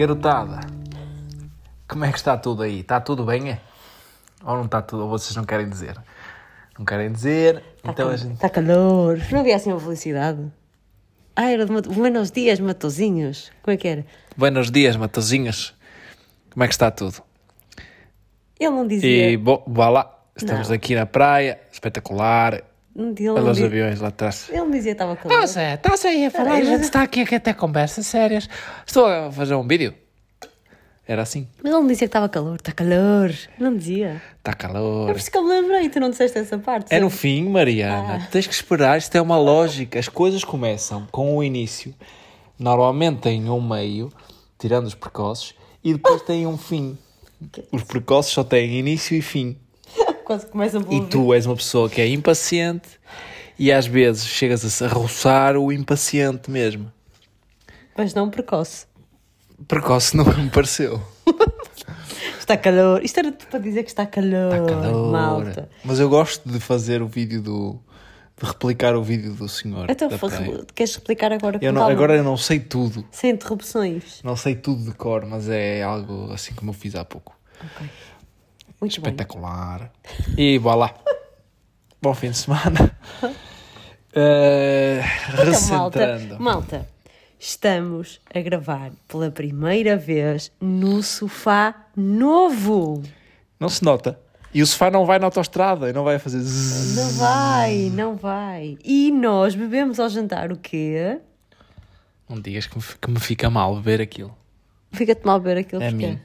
Garotada, como é que está tudo aí? Está tudo bem, é? Ou não está tudo? Ou vocês não querem dizer? Não querem dizer? então a gente... Está calor. Não havia assim uma felicidade. Ah, era de mat... Buenos dias, matozinhos. Como é que era? Buenos dias, matozinhos. Como é que está tudo? Ele não dizia. E, bom, vá lá. Estamos Não. aqui na praia, espetacular. Não, ele, Olha não os di- aviões lá atrás. ele não dizia que estava calor. Ah, Zé, estás aí a falar, a gente está aqui a ter conversas sérias. Estou a fazer um vídeo. Era assim. Mas ele não dizia que estava calor. Está calor. Não dizia. É Está calor. por isso que eu me lembrei. Tu não disseste essa parte. É no fim, Mariana. Tens que esperar. Isto é uma lógica. As coisas começam com o início. Normalmente têm um meio, tirando os precoces, e depois têm um fim. Os precoces só têm início e fim. Quase começam por E tu és uma pessoa que é impaciente e às vezes chegas a roçar o impaciente mesmo. Mas não precoce. Precoce nunca me pareceu. Está calor. Isto era para dizer que está calor. Calor. Malta. Mas eu gosto de fazer o vídeo do. de replicar o vídeo do senhor. Então, queres explicar agora Eu não- calma? agora eu não sei tudo. Sem interrupções. Não sei tudo de cor, mas é algo assim como eu fiz há pouco. Muito bem. Espetacular. E vá lá. Bom fim de semana. Uh, Então, malta, recentrando. malta, estamos a gravar pela primeira vez no sofá novo. Não se nota. E o sofá não vai na autostrada e não vai fazer zzz. Não vai, não vai. E nós bebemos ao jantar o quê? Não digas que me, que me fica mal beber aquilo. Fica-te mal beber aquilo É porque... mim.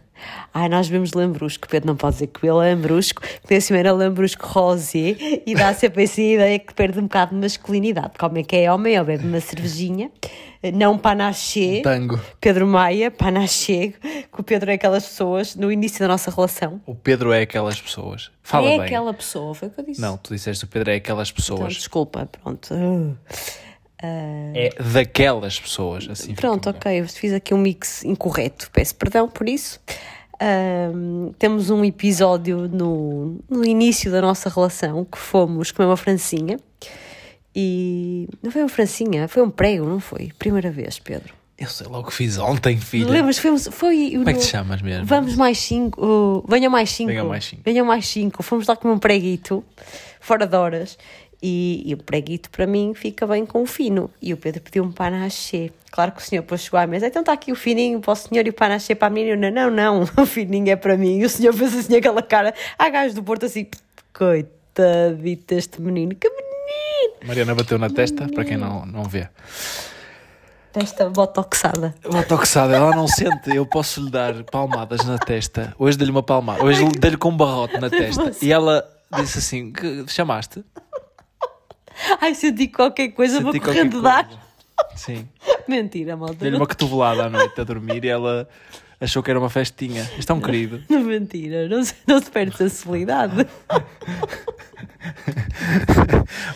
Ai, nós bebemos lambrusco. Pedro não pode dizer que é lambrusco, porque assim era lambrusco rosé e dá sempre assim a ideia que perde um bocado de masculinidade. Como é que é homem, ele bebe uma cervejinha, não panaché. Tango. Pedro Maia, panaché, que o Pedro é aquelas pessoas no início da nossa relação. O Pedro é aquelas pessoas. Fala é bem. aquela pessoa, foi o que eu disse. Não, tu disseste o Pedro é aquelas Então, pessoas. desculpa, pronto. Uh, É daquelas pessoas. Assim Pronto, ok, eu fiz aqui um mix incorreto, peço perdão por isso. Ahm, temos um episódio no, no início da nossa relação que fomos comer uma francinha e não foi uma francinha, foi um prego, não foi? Primeira vez, Pedro. Eu sei lá o que fiz ontem, filha. Lembras? Foi, foi Como é que te chamas mesmo? Vamos mais cinco. uh, venham mais cinco. Venham mais cinco. Venham mais cinco. Fomos lá comer um preguito, fora de horas. E, e o preguito para mim fica bem com o fino. E o Pedro pediu um panache. Claro que o senhor depois chegou à mesa. Então está aqui o fininho para o senhor e o panache para a menina. Não, não, o fininho é para mim. E o senhor fez assim aquela cara. Há gajos do Porto assim. Coitadito deste menino. Que menino! Mariana bateu na testa, para quem não, não vê. Desta botoxada. Botoxada, ela não sente. Eu posso lhe dar palmadas na testa. Hoje dei-lhe uma palmada. Hoje dei-lhe com um barrote na testa. E ela disse assim: que chamaste? Ai, senti qualquer coisa, vou correndo dar. coisa. Sim. Mentira, malta. Dei-lhe uma cotovelada à noite a dormir e ela achou que era uma festinha. Isto é um querido. Não, mentira, não se, não se perde sensibilidade.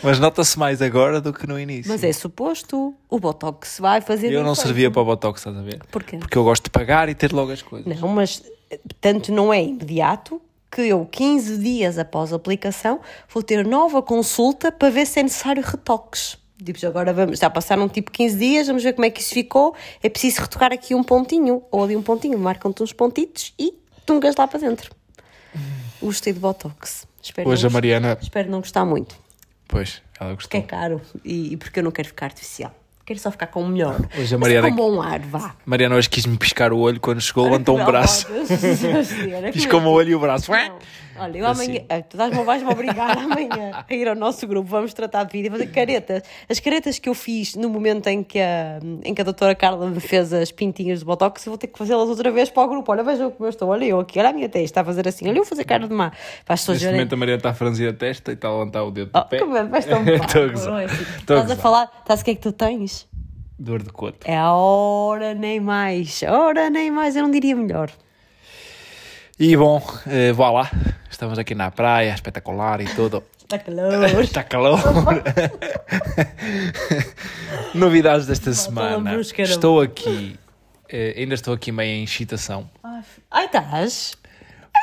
Mas nota-se mais agora do que no início. Mas é suposto, o Botox vai fazer. Eu não efeito. servia para o Botox, estás a ver? Porquê? Porque eu gosto de pagar e ter logo as coisas. Não, mas tanto não é imediato que eu, 15 dias após a aplicação, vou ter nova consulta para ver se é necessário retoques. Tipo, agora vamos, já passaram tipo 15 dias, vamos ver como é que isso ficou. É preciso retocar aqui um pontinho, ou ali um pontinho, marcam-te uns pontitos e tungas lá para dentro. Gostei de Botox. Espero Hoje não a Mariana. Espero não gostar muito. Pois, ela Porque é gostou. caro e, e porque eu não quero ficar artificial. Quero só ficar com o melhor. Hoje a Mas Mariana- Com bom ar, vá. Mariana hoje quis-me piscar o olho quando chegou, levantou um braço. Piscou-me o olho e o braço. Não. Olha, eu Assim. amanhã, ah, tu dás-me- vais-me obrigar amanhã a ir ao nosso grupo, vamos tratar de vídeo e fazer caretas. As caretas que eu fiz no momento em que a, em que a doutora Carla me fez as pintinhas de botox, eu vou ter que fazê-las outra vez para o grupo. Olha, vejam como eu estou, olha eu aqui, olha a minha testa, está a fazer assim, olha eu vou fazer cara de má. Para as Neste momento a Mariana está a franzir a testa e está a levantar o dedo Oh, do pé. como é, vais tão Estou a gozar. é Estás a falar, estás o que é que tu tens? Dor de coto. É a hora nem mais, hora nem mais, eu não diria melhor. E bom, eh, vá lá. Estamos aqui na praia, espetacular e tudo. Está calor. Está calor. Novidades desta semana. não. Estou aqui, eh, ainda estou aqui meio em excitação. Ai, estás?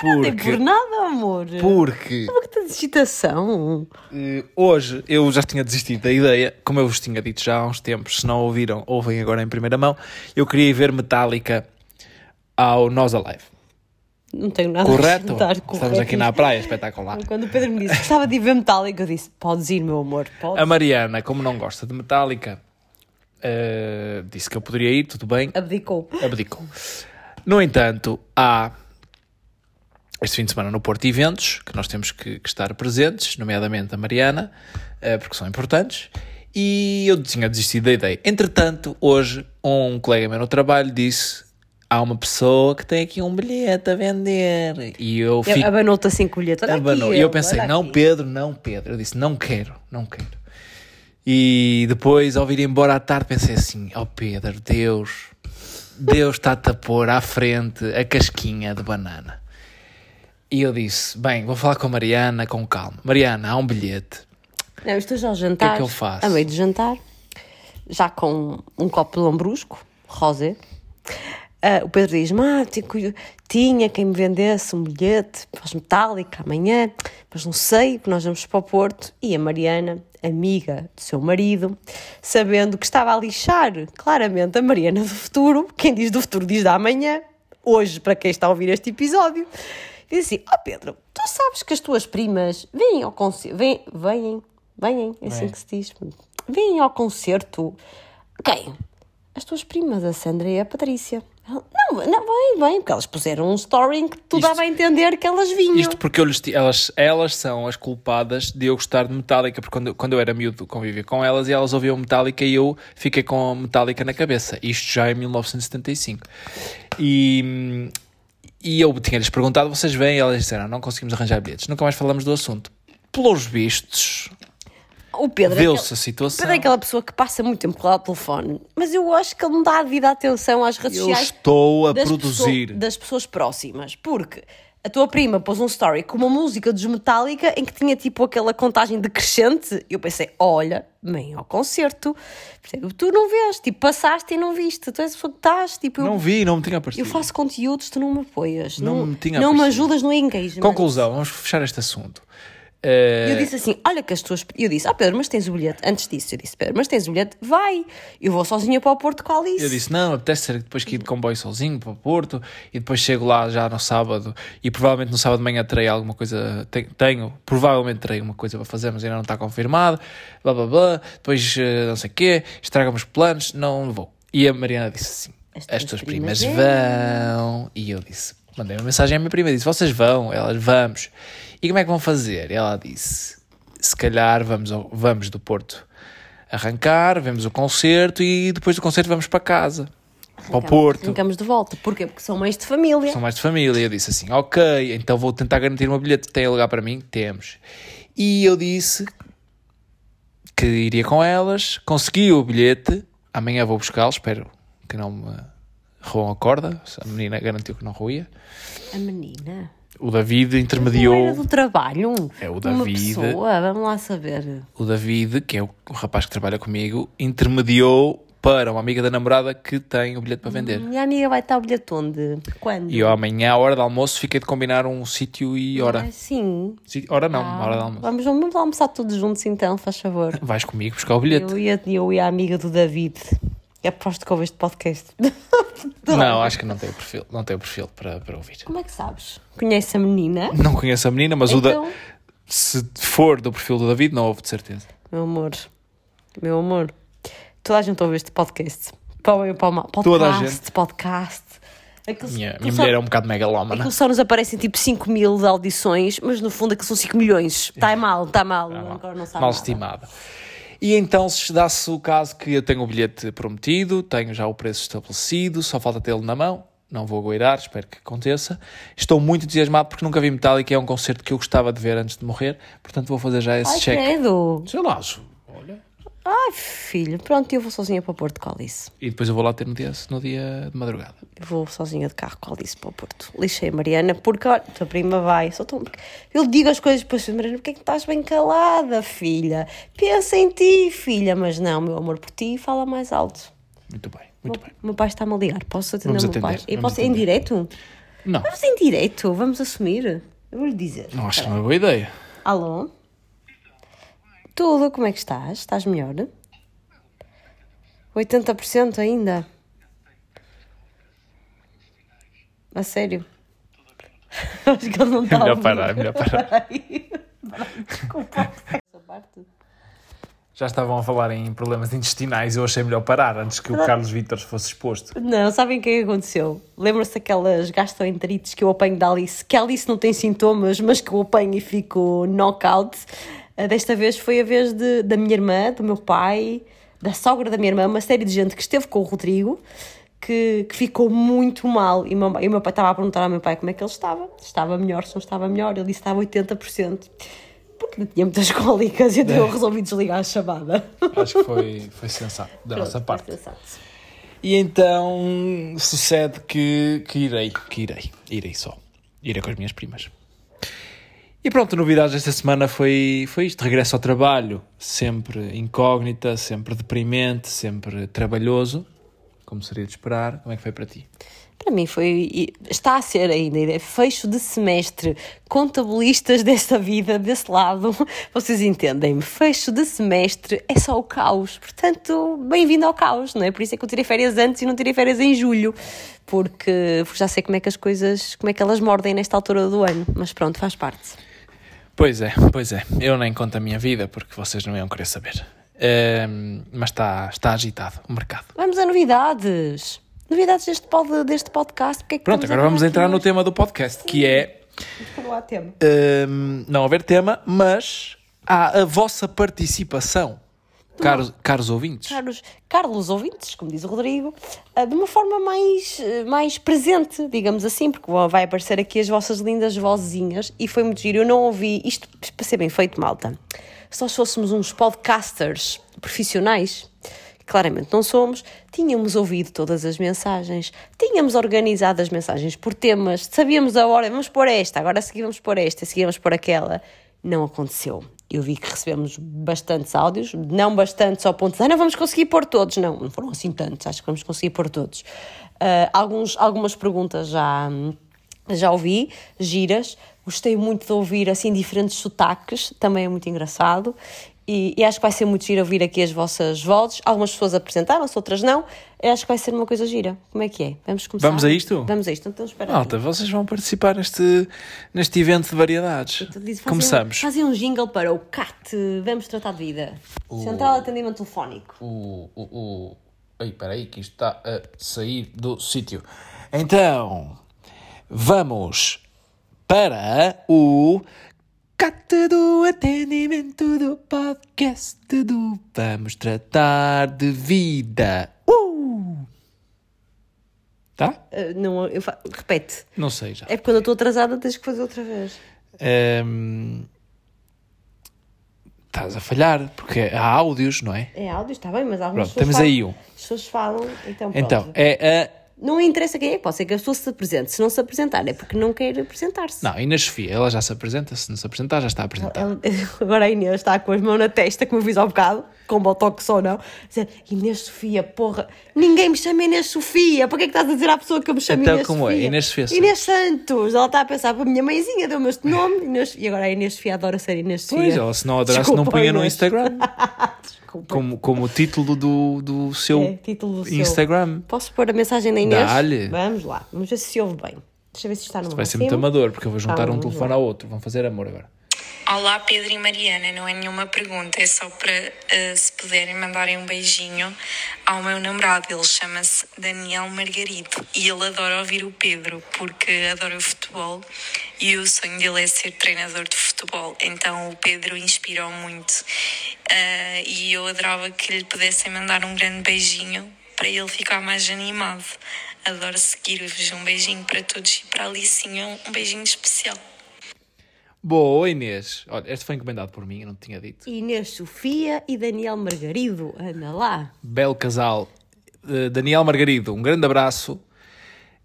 Não tem por Porque, nada, amor. porque Por que tens excitação? eh, hoje eu já tinha desistido da ideia, como eu vos tinha dito já há uns tempos, se não ouviram, ouvem agora em primeira mão. Eu queria ir ver Metallica ao Nós Alive. Não tenho nada a Correto? acrescentar. Estamos aqui na praia, espetacular. Quando o Pedro me disse que gostava de ir ver Metallica, eu disse: Podes ir, meu amor. Podes. A Mariana, como não gosta de Metallica, eh, disse que eu poderia ir, tudo bem, Abdicou. abdicou. No entanto, há este fim de semana no Porto eventos que nós temos que, que estar presentes, nomeadamente a Mariana, eh, porque são importantes, e eu tinha desistido da ideia. Entretanto, hoje, um colega meu no trabalho disse: há uma pessoa que tem aqui um bilhete a vender. E eu fico. Abanou-te assim com o bilhete. Abanou. E eu pensei, não, aqui. Pedro, não, Pedro. Eu disse, não quero, não quero. E depois, ao vir embora à tarde, pensei assim, oh Pedro, Deus, Deus está-te a pôr à frente a casquinha de banana. E eu disse, bem, vou falar com a Mariana com calma. Mariana, há um bilhete. Não, estou já ao jantar. que eu faço? A meio de jantar, já com um copo de lambrusco, rosé. Ah, o Pedro diz: Mártico, tinha quem me vendesse um bilhete para os Metallica amanhã, mas não sei, porque nós vamos para o Porto. E a Mariana, amiga do seu marido, sabendo que estava a lixar claramente a Mariana do futuro, quem diz do futuro diz da amanhã, hoje, para quem está a ouvir este episódio, diz assim: Ó Pedro, tu sabes que as tuas primas vêm ao concerto, vêm, vêm, vêm, é assim Vêm. que se diz, vêm ao concerto. Quem? As tuas primas, a Sandra e a Patrícia. Não, não, vem, vem, porque elas puseram um story em que tu Isto- dava a entender que elas vinham. Isto porque eu lhes elas, elas são as culpadas de eu gostar de Metallica, porque quando, eu- quando eu era miúdo convivia com elas e elas ouviam Metallica e eu fiquei com Metallica na cabeça. Isto já em 1975. E, e eu tinha-lhes perguntado, vocês vêm? E elas disseram, não conseguimos arranjar bilhetes. Nunca mais falamos do assunto. Pelos vistos, O Pedro, é deu-se aquele- a situação. Pedro é aquela pessoa que passa muito tempo com ela ao telefone, mas eu acho que ele não dá a devida atenção às redes Eu sociais estou a das produzir. pessoa- das pessoas próximas, porque a tua prima pôs um story com uma música dos Metallica em que tinha tipo aquela contagem decrescente. Eu pensei, olha, vem ao concerto. Tu não vês, tipo, passaste e não viste. Tu és a pessoa que estás, tipo, eu, Não vi, não me tinha eu aparecido. faço conteúdos, tu não me apoias. Não Não, me tinha não me aparecido. ajudas no engagement. Conclusão, vamos fechar este assunto. E eu disse assim: Olha que as tuas. Eu disse: Ah, Pedro, mas tens o bilhete. Antes disso, eu disse: Pedro, mas tens o bilhete? Vai. Eu vou sozinha para o Porto com a Alice. Eu disse, não, apetece ser depois que ir de comboio sozinho para Porto e depois chego lá já no sábado e provavelmente no sábado de manhã terei alguma coisa, te- tenho, provavelmente terei uma coisa para fazer, mas ainda não está confirmado, blá blá blá, depois eh, não sei o quê, estraga-me os planos, não vou. E a Mariana disse assim, As as tuas tuas primas primas vão, e eu disse, mandei uma mensagem à minha prima, disse, vocês vão, elas, vamos. E como é que vão fazer? Ela disse, se calhar vamos, ao- vamos do Porto arrancar, vemos o concerto e depois do concerto vamos para casa, para o Porto. Ficamos de volta. Porquê? Porque são mães de família. São mais de família. Eu disse assim: Ok, então vou tentar garantir uma bilhete. Tem lugar para mim? Temos. E eu disse que iria com elas, consegui o bilhete. Amanhã vou buscá-lo. Espero que não me roam a corda. A menina garantiu que não roía. A menina. O David Não era intermediou. do trabalho. É o Uma David. pessoa. Vamos lá saber. O David, que é o, o rapaz que trabalha comigo, intermediou para uma amiga da namorada que tem o bilhete para vender. Minha amiga vai estar o bilhete onde? Quando? E eu amanhã, à hora do almoço, fiquei de combinar um sítio e hora. Ah, sim. Hora não, Ah, hora do almoço. vamos, vamos almoçar todos juntos então, faz favor. Vais comigo buscar o bilhete. Eu ia, eu ia a amiga do David. Aposto que ouve este podcast. Não, acho que não tem o perfil, não tem o perfil para, para ouvir. Como é que sabes? Conhece a menina? Não conheço a menina, mas o Então, da, se for do perfil do David, não houve de certeza. meu amor, meu amor, toda a gente ouve este podcast. Para o bem ou para o mal. Podcast, Toda a gente. podcast. Aquilo, Minha, aquilo minha só, mulher é um bocado megalómana. aquilo só nos aparecem tipo 5 mil audições, mas no fundo aquilo são 5 milhões. Está mal, está mal. Agora não sabe Mal nada. estimada. E então, se dá-se o caso que eu tenho o bilhete prometido, tenho já o preço estabelecido, só falta tê-lo na mão, não vou goirar, espero que aconteça. Estou muito entusiasmado porque nunca vi Metallica, é um concerto que eu gostava de ver antes de morrer, portanto vou fazer já esse Ai, check. credo. Sei lá. Ai, filho, pronto, eu vou sozinha para o Porto Alice. E depois eu vou lá ter no dia, no dia de madrugada. Eu vou sozinha de carro Alice para o Porto. Lixei a Mariana, porque olha, tua prima vai. Sou tão... Eu digo as coisas depois, Mariana, porque é que estás bem calada, filha? Pensa em ti, filha. Mas não, meu amor por ti, fala mais alto. Muito bem, muito bem. O meu pai está-me a ligar. Posso atender Vamos o meu pai? atender, Eu vamos posso em direto? Não, Vamos em direto, vamos assumir. Eu vou lhe dizer. não acho que não é uma boa ideia. Alô? Tudo, como é que estás? Estás melhor? 80% ainda? A sério? Acho que ele não está melhor a ouvir. parar, é melhor parar. Desculpa. Essa parte. Já estavam a falar em problemas intestinais, eu achei melhor parar antes que o Carlos Vítor fosse exposto. Não, sabem o que é que aconteceu? Lembram-se daquelas gastroenterites que eu apanho da Alice? Que a Alice não tem sintomas, mas que eu apanho e fico knockout. Ah, Desta vez foi a vez de, da minha irmã, do meu pai, da sogra da minha irmã, uma série de gente que esteve com o Rodrigo, que, que ficou muito mal. E o meu, e o meu pai estava a perguntar ao meu pai como é que ele estava. Estava melhor, se não estava melhor. Ele disse que estava 80%. Porque não tinha muitas cólicas, então eu resolvi desligar a chamada. Acho que foi, foi sensato da nossa Pronto, parte. foi sensato. E então sucede que, que irei, que irei, irei só. Irei com as minhas primas. E pronto, a novidade desta semana foi, foi isto: regresso ao trabalho, sempre incógnita, sempre deprimente, sempre trabalhoso, como seria de esperar. Como é que foi para ti? Para mim foi, está a ser ainda, é fecho de semestre, contabilistas desta vida, desse lado, vocês entendem-me, fecho de semestre é só o caos, portanto, bem-vindo ao caos, não é? Por isso é que eu tirei férias antes e não tirei férias em julho, porque já sei como é que as coisas, como é que elas mordem nesta altura do ano, mas pronto, faz parte. Pois é, pois é. Eu nem conto a minha vida porque vocês não iam querer saber. Ehm, mas está, está agitado o mercado. Vamos a novidades, novidades deste, pod, deste podcast, é Pronto, agora vamos entrar no tema do podcast, que é? Não há tema. hum, não haver tema, mas há a vossa participação, caros, caros ouvintes. caros Carlos ouvintes, como diz o Rodrigo, ah, de uma forma mais, eh, mais presente, digamos assim, porque vai aparecer aqui as vossas lindas vozinhas e foi muito giro. Eu não ouvi isto para ser bem feito, malta. Se nós fôssemos uns podcasters profissionais, claramente não somos, tínhamos ouvido todas as mensagens, tínhamos organizado as mensagens por temas, sabíamos a hora, vamos pôr esta, agora a seguir vamos pôr esta, a seguir vamos pôr aquela. Não aconteceu. Eu vi que recebemos bastantes áudios, não bastantes ao ponto de, ah, não vamos conseguir pôr todos. Não, não foram assim tantos, acho que vamos conseguir pôr todos. Ah, alguns, algumas perguntas já, já ouvi, giras. Gostei muito de ouvir assim diferentes sotaques, também é muito engraçado. E, e acho que vai ser muito giro ouvir aqui as vossas vozes. Algumas pessoas apresentaram-se, outras não. Acho que vai ser uma coisa gira. Como é que é? Vamos começar? Vamos a isto? Vamos a isto, então espera. Malta, vocês vão participar neste, neste evento de variedades. Dizes, fazem- Começamos. Fazem um jingle para o CAT, vamos tratar de vida. Central de Atendimento Telefónico. O, o, o... Ei, espera aí, que isto está a sair do sítio. Então, vamos para o Cate do atendimento do podcast do Vamos Tratar de Vida. Uh! Tá? Ah, não, eu fa... Repete. Não sei já. É porque quando eu estou atrasada tens que fazer outra vez. Ehm, Estás a falhar, porque há áudios, não é? É áudio, está bem, mas algumas Pronto, pessoas temos falam. aí um. As pessoas falam, então pronto. Então, é a Não interessa quem é, pode ser que a pessoa se apresente. Se não se apresentar, é porque não quer apresentar-se. Não, Inês Sofia, ela já se apresenta, se não se apresentar, já está apresentada. Agora a Inês está com as mãos na testa, como eu fiz há bocado, com botox ou não. Dizer, Inês Sofia, porra, ninguém me chama Inês Sofia. Para que é que estás a dizer à pessoa que eu me chamo Então Inês como é? Sofia? Inês Sofia Santos. Inês Santos. Ela está a pensar, para a minha mãezinha deu-me este nome. Inês... E agora a Inês Sofia adora ser Inês Sofia. Pois, ela se não adorasse, não punha no. Instagram. Como, como o título do, do seu É, título do seu. Instagram. Posso pôr a mensagem da Inês? Dá-lhe. Vamos lá, vamos ver se se ouve bem. Deixa eu ver se está no Vai ser muito amador, porque eu vou juntar Ah, um telefone lá. ao outro. Vão fazer amor agora. Olá Pedro e Mariana, não é nenhuma pergunta, é só para eh, se puderem mandarem um beijinho ao meu namorado, ele chama-se Daniel Margarido e ele adora ouvir o Pedro porque adora o futebol e o sonho dele é ser treinador de futebol, então o Pedro inspirou muito Eh, e eu adorava que lhe pudessem mandar um grande beijinho para ele ficar mais animado. Adoro seguir-vos, um beijinho para todos e para a Alicinha um beijinho especial. Boa, Inês. Olha, este foi encomendado por mim, eu não te tinha dito. Inês Sofia e Daniel Margarido. Anda lá. Belo casal. Eh, Daniel Margarido, um grande abraço.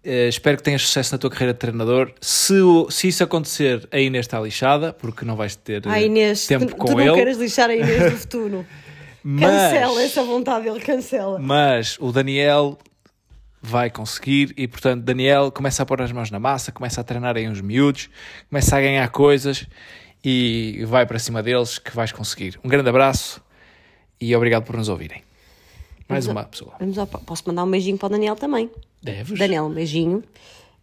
Eh, espero que tenhas sucesso na tua carreira de treinador. Se, o- se isso acontecer, a Inês está lixada, porque não vais ter Ah, Inês, tempo tu, com tu não ele. queres lixar a Inês do futuro. Mas- Cancela essa vontade dele, cancela. Mas o Daniel vai conseguir e, portanto, Daniel começa a pôr as mãos na massa, começa a treinar aí uns miúdos, começa a ganhar coisas e vai para cima deles que vais conseguir. Um grande abraço e obrigado por nos ouvirem. Mais uma pessoa. Vamos ao- posso mandar um beijinho para o Daniel também. Deves? Daniel, um beijinho.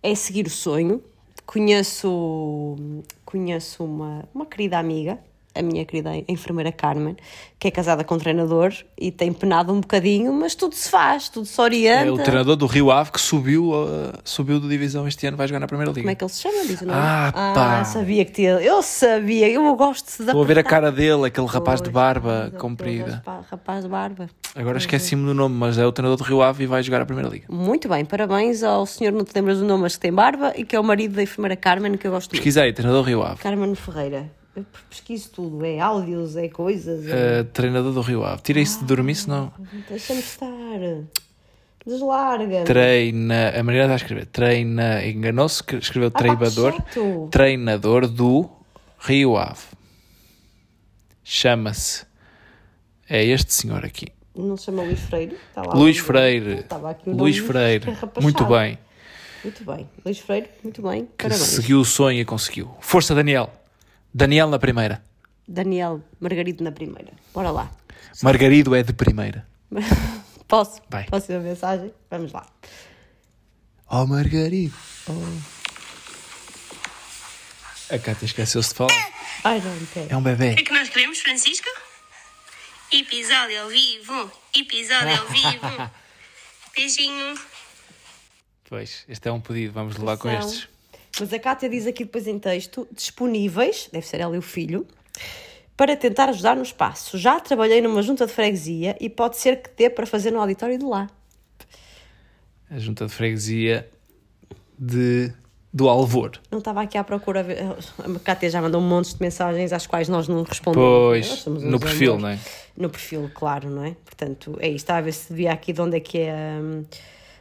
é seguir o sonho. Conheço, conheço uma, uma querida amiga, a minha querida enfermeira Carmen, que é casada com um treinador e tem penado um bocadinho, mas tudo se faz, tudo se orienta. É o treinador do Rio Ave que subiu, uh, subiu de divisão este ano, vai jogar na Primeira Liga. Como é que ele se chama? Diz o nome? Ah, pá. sabia que tinha. Eu sabia, eu gosto da. Estou a ver a cara dele, aquele rapaz de barba comprida. Rapaz de barba. Agora esqueci-me do nome, mas é o treinador do Rio Ave e vai jogar a Primeira Liga. Muito bem, parabéns ao senhor, não te lembras do nome, mas que tem barba e que é o marido da enfermeira Carmen, que eu gosto muito. Pesquisei, treinador do Rio Ave. Carmen Ferreira. Eu pesquiso tudo, é áudios, é coisas. Uh, treinador do Rio Ave. Tira isso de dormir, senão. Deixa-me estar. Deslarga. Treina. A Mariana está a escrever. Treina. Enganou-se, escreveu Ah, treinador. que chato. Treinador do Rio Ave. Chama-se. É este senhor aqui. Não se chama Luís Freire? Está lá Luís Freire. Estava aqui o Luís Freire. Muito bem. Muito bem. Luís Freire, muito bem. Que Parabéns. seguiu o sonho e conseguiu. Força, Daniel. Daniel na primeira. Daniel Margarido na primeira. Bora lá. Margarido é de primeira. Posso? Vai. Posso ir a mensagem? Vamos lá. Oh, Margarido. A Cátia esqueceu-se de falar. Ai, não, pera. É um bebê. O que é que nós queremos, Francisco? Episódio ao vivo. Episódio ao vivo. Beijinho. Pois, este é um pedido. Vamos lá com Atenção. estes. Mas a Cátia diz aqui depois em texto, disponíveis, deve ser ela e o filho, para tentar ajudar no espaço. Já trabalhei numa junta de freguesia e pode ser que dê para fazer no auditório de lá. A junta de freguesia de, do Alvor. Não estava aqui à procura. A Cátia já mandou um monte de mensagens às quais nós não respondemos. Pois, no perfil, amores. não é? No perfil, claro, não é? Portanto, é isto. Estava a ver se via aqui de onde é que é, hum,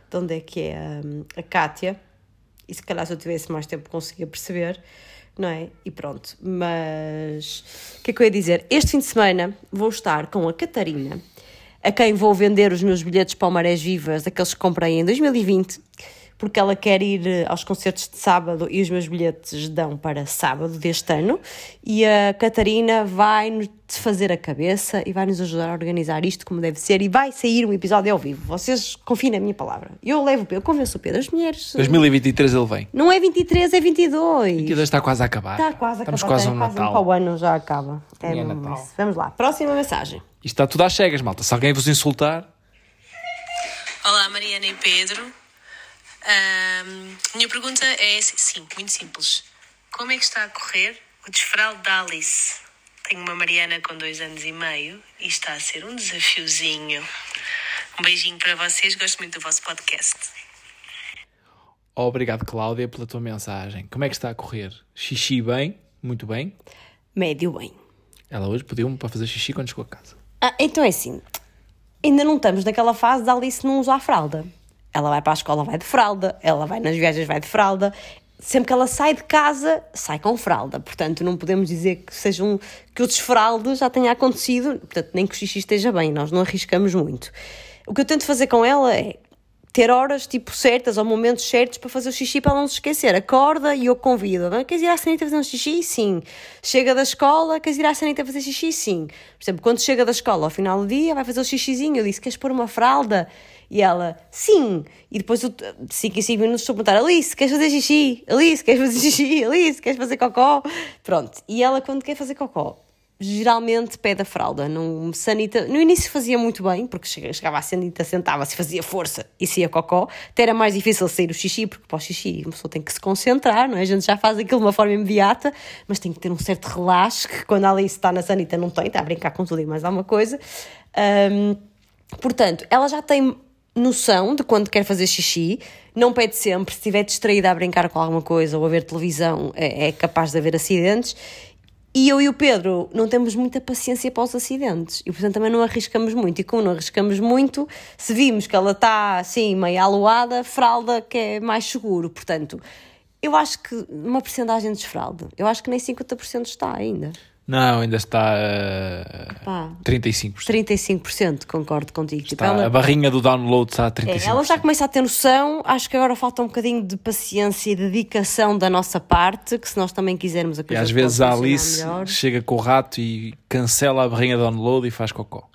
de onde é, que é hum, a Cátia. E se calhar se eu tivesse mais tempo conseguia perceber, não é? E pronto. Mas o que é que eu ia dizer? Este fim de semana vou estar com a Catarina, a quem vou vender os meus bilhetes para o Marés Vivas, aqueles que comprei em 2020, porque ela quer ir eh, aos concertos de sábado e os meus bilhetes dão para sábado deste ano. E a Catarina vai-nos fazer a cabeça e vai nos ajudar a organizar isto como deve ser. E vai sair um episódio ao vivo. Vocês confiem na minha palavra. Eu levo o Pedro, eu convenço o Pedro. As mulheres. 2023 ele vem. Não é 23, é 22. 22 está quase a acabar. Está quase a Estamos acabar. no quase um Natal. para o ano já acaba. É É mesmo Natal. Vamos lá. Próxima mensagem. Isto está tudo às cegas, malta. Se alguém vos insultar, Olá, Mariana e Pedro. Ahm, minha pergunta é sim, muito simples. Como é que está a correr o desfraldo da Alice? Tenho uma Mariana com dois anos e meio e está a ser um desafiozinho. Um beijinho para vocês, gosto muito do vosso podcast. obrigado, Cláudia, pela tua mensagem. Como é que está a correr? Xixi bem? Muito bem. Médio bem. Ela hoje pediu-me para fazer xixi quando chegou a casa. Ah, então é assim. Ainda não estamos naquela fase da Alice não usar fralda. Ela vai para a escola, vai de fralda. Ela vai nas viagens, vai de fralda. Sempre que ela sai de casa, sai com fralda. Portanto, não podemos dizer que seja um, que o desfralde já tenha acontecido. Portanto, nem que o xixi esteja bem. Nós não arriscamos muito. O que eu tento fazer com ela é ter horas tipo certas ou momentos certos para fazer o xixi para ela não se esquecer. Acorda e eu convido. "Ah, Queres ir à sanita fazer um xixi? Sim. Chega da escola, queres ir à sanita fazer xixi? Sim. Por exemplo, quando chega da escola ao final do dia, vai fazer o xixizinho. Eu disse: Queres pôr uma fralda? E ela, sim. E depois, eu, de 5 em 5 minutos, estou a perguntar: Alice, queres fazer xixi? Alice, queres fazer xixi? Alice, queres fazer cocó? Pronto. E ela, quando quer fazer cocó, geralmente pede a fralda. Não sanita. No início fazia muito bem, porque chega- chegava à sanita, sentava-se, fazia força e saía cocó. Até era mais difícil sair o xixi, porque para o xixi uma pessoa tem que se concentrar, não é? A gente já faz aquilo de uma forma imediata, mas tem que ter um certo relaxo, que quando a Alice está na sanita não tem, está a brincar com tudo e mais alguma coisa. Ahm, portanto, ela já tem noção de quando quer fazer xixi, não pede sempre, se estiver distraída a brincar com alguma coisa ou a ver televisão, é, é capaz de haver acidentes. E eu e o Pedro não temos muita paciência para os acidentes e, portanto, também não arriscamos muito. E como não arriscamos muito, se vimos que ela está assim, meio aluada, fralda que é mais seguro. Portanto, eu acho que uma porcentagem de desfralde, eu acho que nem 50% está ainda. Não, ainda está a Pá, 35%. 35%, concordo contigo. Tipo, ela- A barrinha do download está a É, 35%. ela já começa a ter noção, acho que agora falta um bocadinho de paciência e dedicação da nossa parte, que se nós também quisermos a E coisa às pode vezes a Alice melhor. chega com o rato e cancela a barrinha download e faz cocó.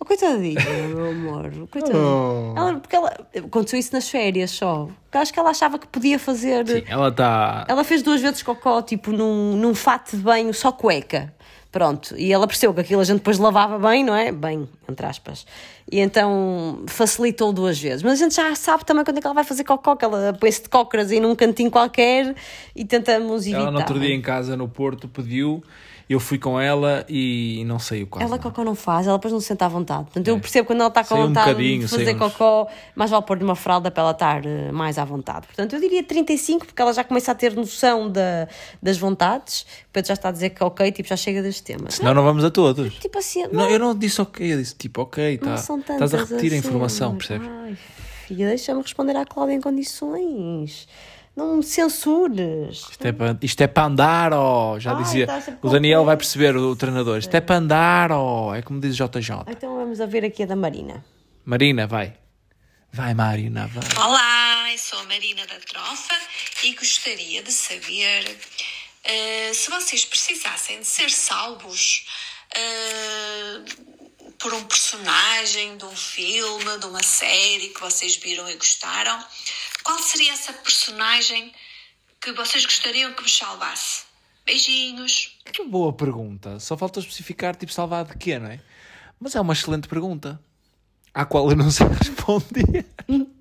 Ou coitadinha, meu amor. Coitadinha. Oh. Ela, porque ela aconteceu isso nas férias só. Porque acho que ela achava que podia fazer. Sim, ela está. Ela fez duas vezes cocó, tipo num, num fato de banho só cueca. Pronto. E ela percebeu que aquilo a gente depois lavava bem, não é? Bem, entre aspas. E então facilitou duas vezes. Mas a gente já sabe também quando é que ela vai fazer cocó, que ela põe-se de cócoras aí num cantinho qualquer e tentamos evitar. Ela no outro dia em casa no Porto pediu, eu fui com ela e não saiu quase. Ela nada. cocó não faz, ela depois não se sente à vontade. Portanto, eu percebo quando ela está com um vontade bocadinho, de fazer cocó, mais vale pôr-lhe uma fralda para ela estar eh, mais à vontade. Portanto, eu diria 35, porque ela já começa a ter noção da, das vontades. Pedro já está a dizer que ok, tipo, já chega deste tema. Senão não vamos a todos. Tipo assim, Não, eu não disse ok, eu disse tipo ok, tá. não estás a repetir a assim, informação, amor. percebes? Ai, filha, deixa-me responder à Cláudia em condições. Não me censures. Isto é para, isto é para andar, ó. Já Ai, dizia. estás sempre O Daniel vai perceber, o treinador. Isto é para andar, ó. É como diz JJ. Então vamos a ver aqui a da Marina. Marina, vai. Vai, Marina, vai. Olá, eu sou a Marina da Trofa e gostaria de saber eh, se vocês precisassem de ser salvos eh, por um personagem de um filme, de uma série que vocês viram e gostaram, qual seria essa personagem que vocês gostariam que vos salvasse? Beijinhos! Que boa pergunta. Só falta especificar, tipo, salvar de quê, não é? Mas é uma excelente pergunta. À qual eu não sei responder.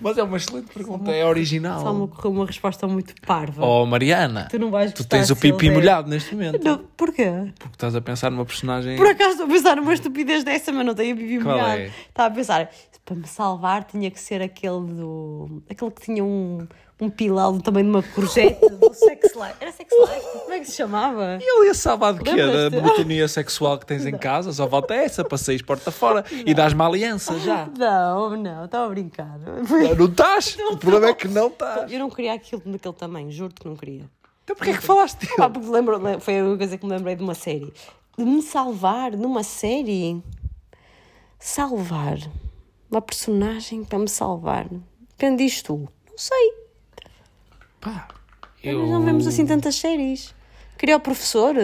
Mas é uma excelente pergunta. É Só me original. ocorreu uma resposta muito parva. Oh, Mariana. Tu não vais Tu tens o pipi dele. molhado neste momento. Não, porquê? Porque estás a pensar numa personagem. Por acaso estou a pensar numa estupidez dessa, mas não tenho a pipi Qual molhado. é? Estava a pensar, para me salvar tinha que ser aquele do. aquele que tinha um, um pilau do tamanho de uma courgette do Sex Life. Era Sex Life? Como é que se chamava? E ele ia salvar de quê? Da monotonia sexual que tens em casa? Só falta essa para sair porta fora e dás-me a aliança já. Não, não, estava a brincar. Não estás? O problema é que não estás. Eu não queria aquilo naquele tamanho, juro-te que não queria. Então porquê é que falaste Ah, dele? porque lembro, lem- foi a única coisa que me lembrei de uma série. De me salvar numa série? Salvar. Uma personagem para me salvar. Diz tu? Não sei. Pá, Mas eu... não vemos assim tantas séries. Queria o professor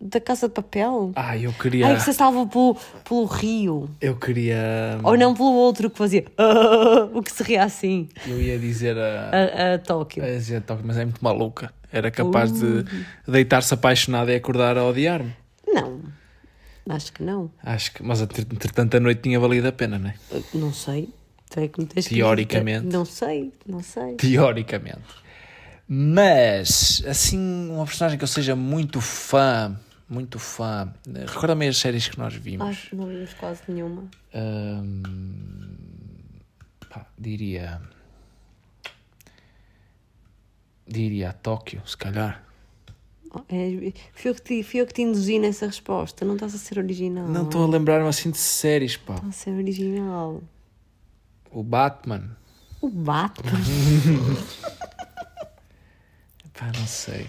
da Casa de Papel. Ah, eu queria... Ai, que se salva pelo, pelo rio. Eu queria... Ou não pelo outro que fazia o que se ria assim. Eu ia dizer a... A, a Tóquio. a dizer, "Toque", mas é muito maluca. Era capaz de deitar-se apaixonada e acordar a odiar-me. Não. Acho que não. Acho que... Mas entre- entretanto a noite tinha valido a pena, não é? Não sei. Tu é que me tens que- Teoricamente. Não sei, não sei. Teoricamente. Mas, assim, uma personagem que eu seja muito fã, muito fã. Recorda-me as séries que nós vimos. Acho que não vimos quase nenhuma. Ahm, pá, diria. Diria a Tóquio, se calhar. É, fui, eu que te, fui eu que te induzi nessa resposta. Não estás a ser original. Não estou a lembrar-me assim de séries, pá. Estás a ser original. O Batman. O Batman. Pá, não sei.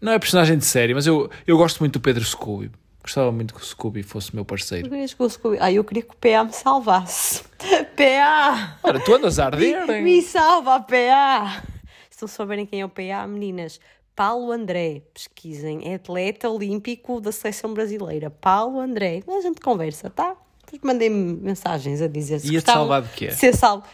Não é personagem de série, mas eu, eu gosto muito do Pedro Scooby. Gostava muito que o Scooby fosse meu parceiro. que o Scooby- Ah, eu queria que o PA me salvasse. PA! Ora, tu andas a arder, hein? Me salva, PA! Se não souberem quem é o PA, meninas, Paulo André, pesquisem, é atleta olímpico da seleção brasileira. Paulo André, a gente conversa, tá? Depois mandem-me mensagens a dizer se Ia-te salvar de quê? Ser salvo.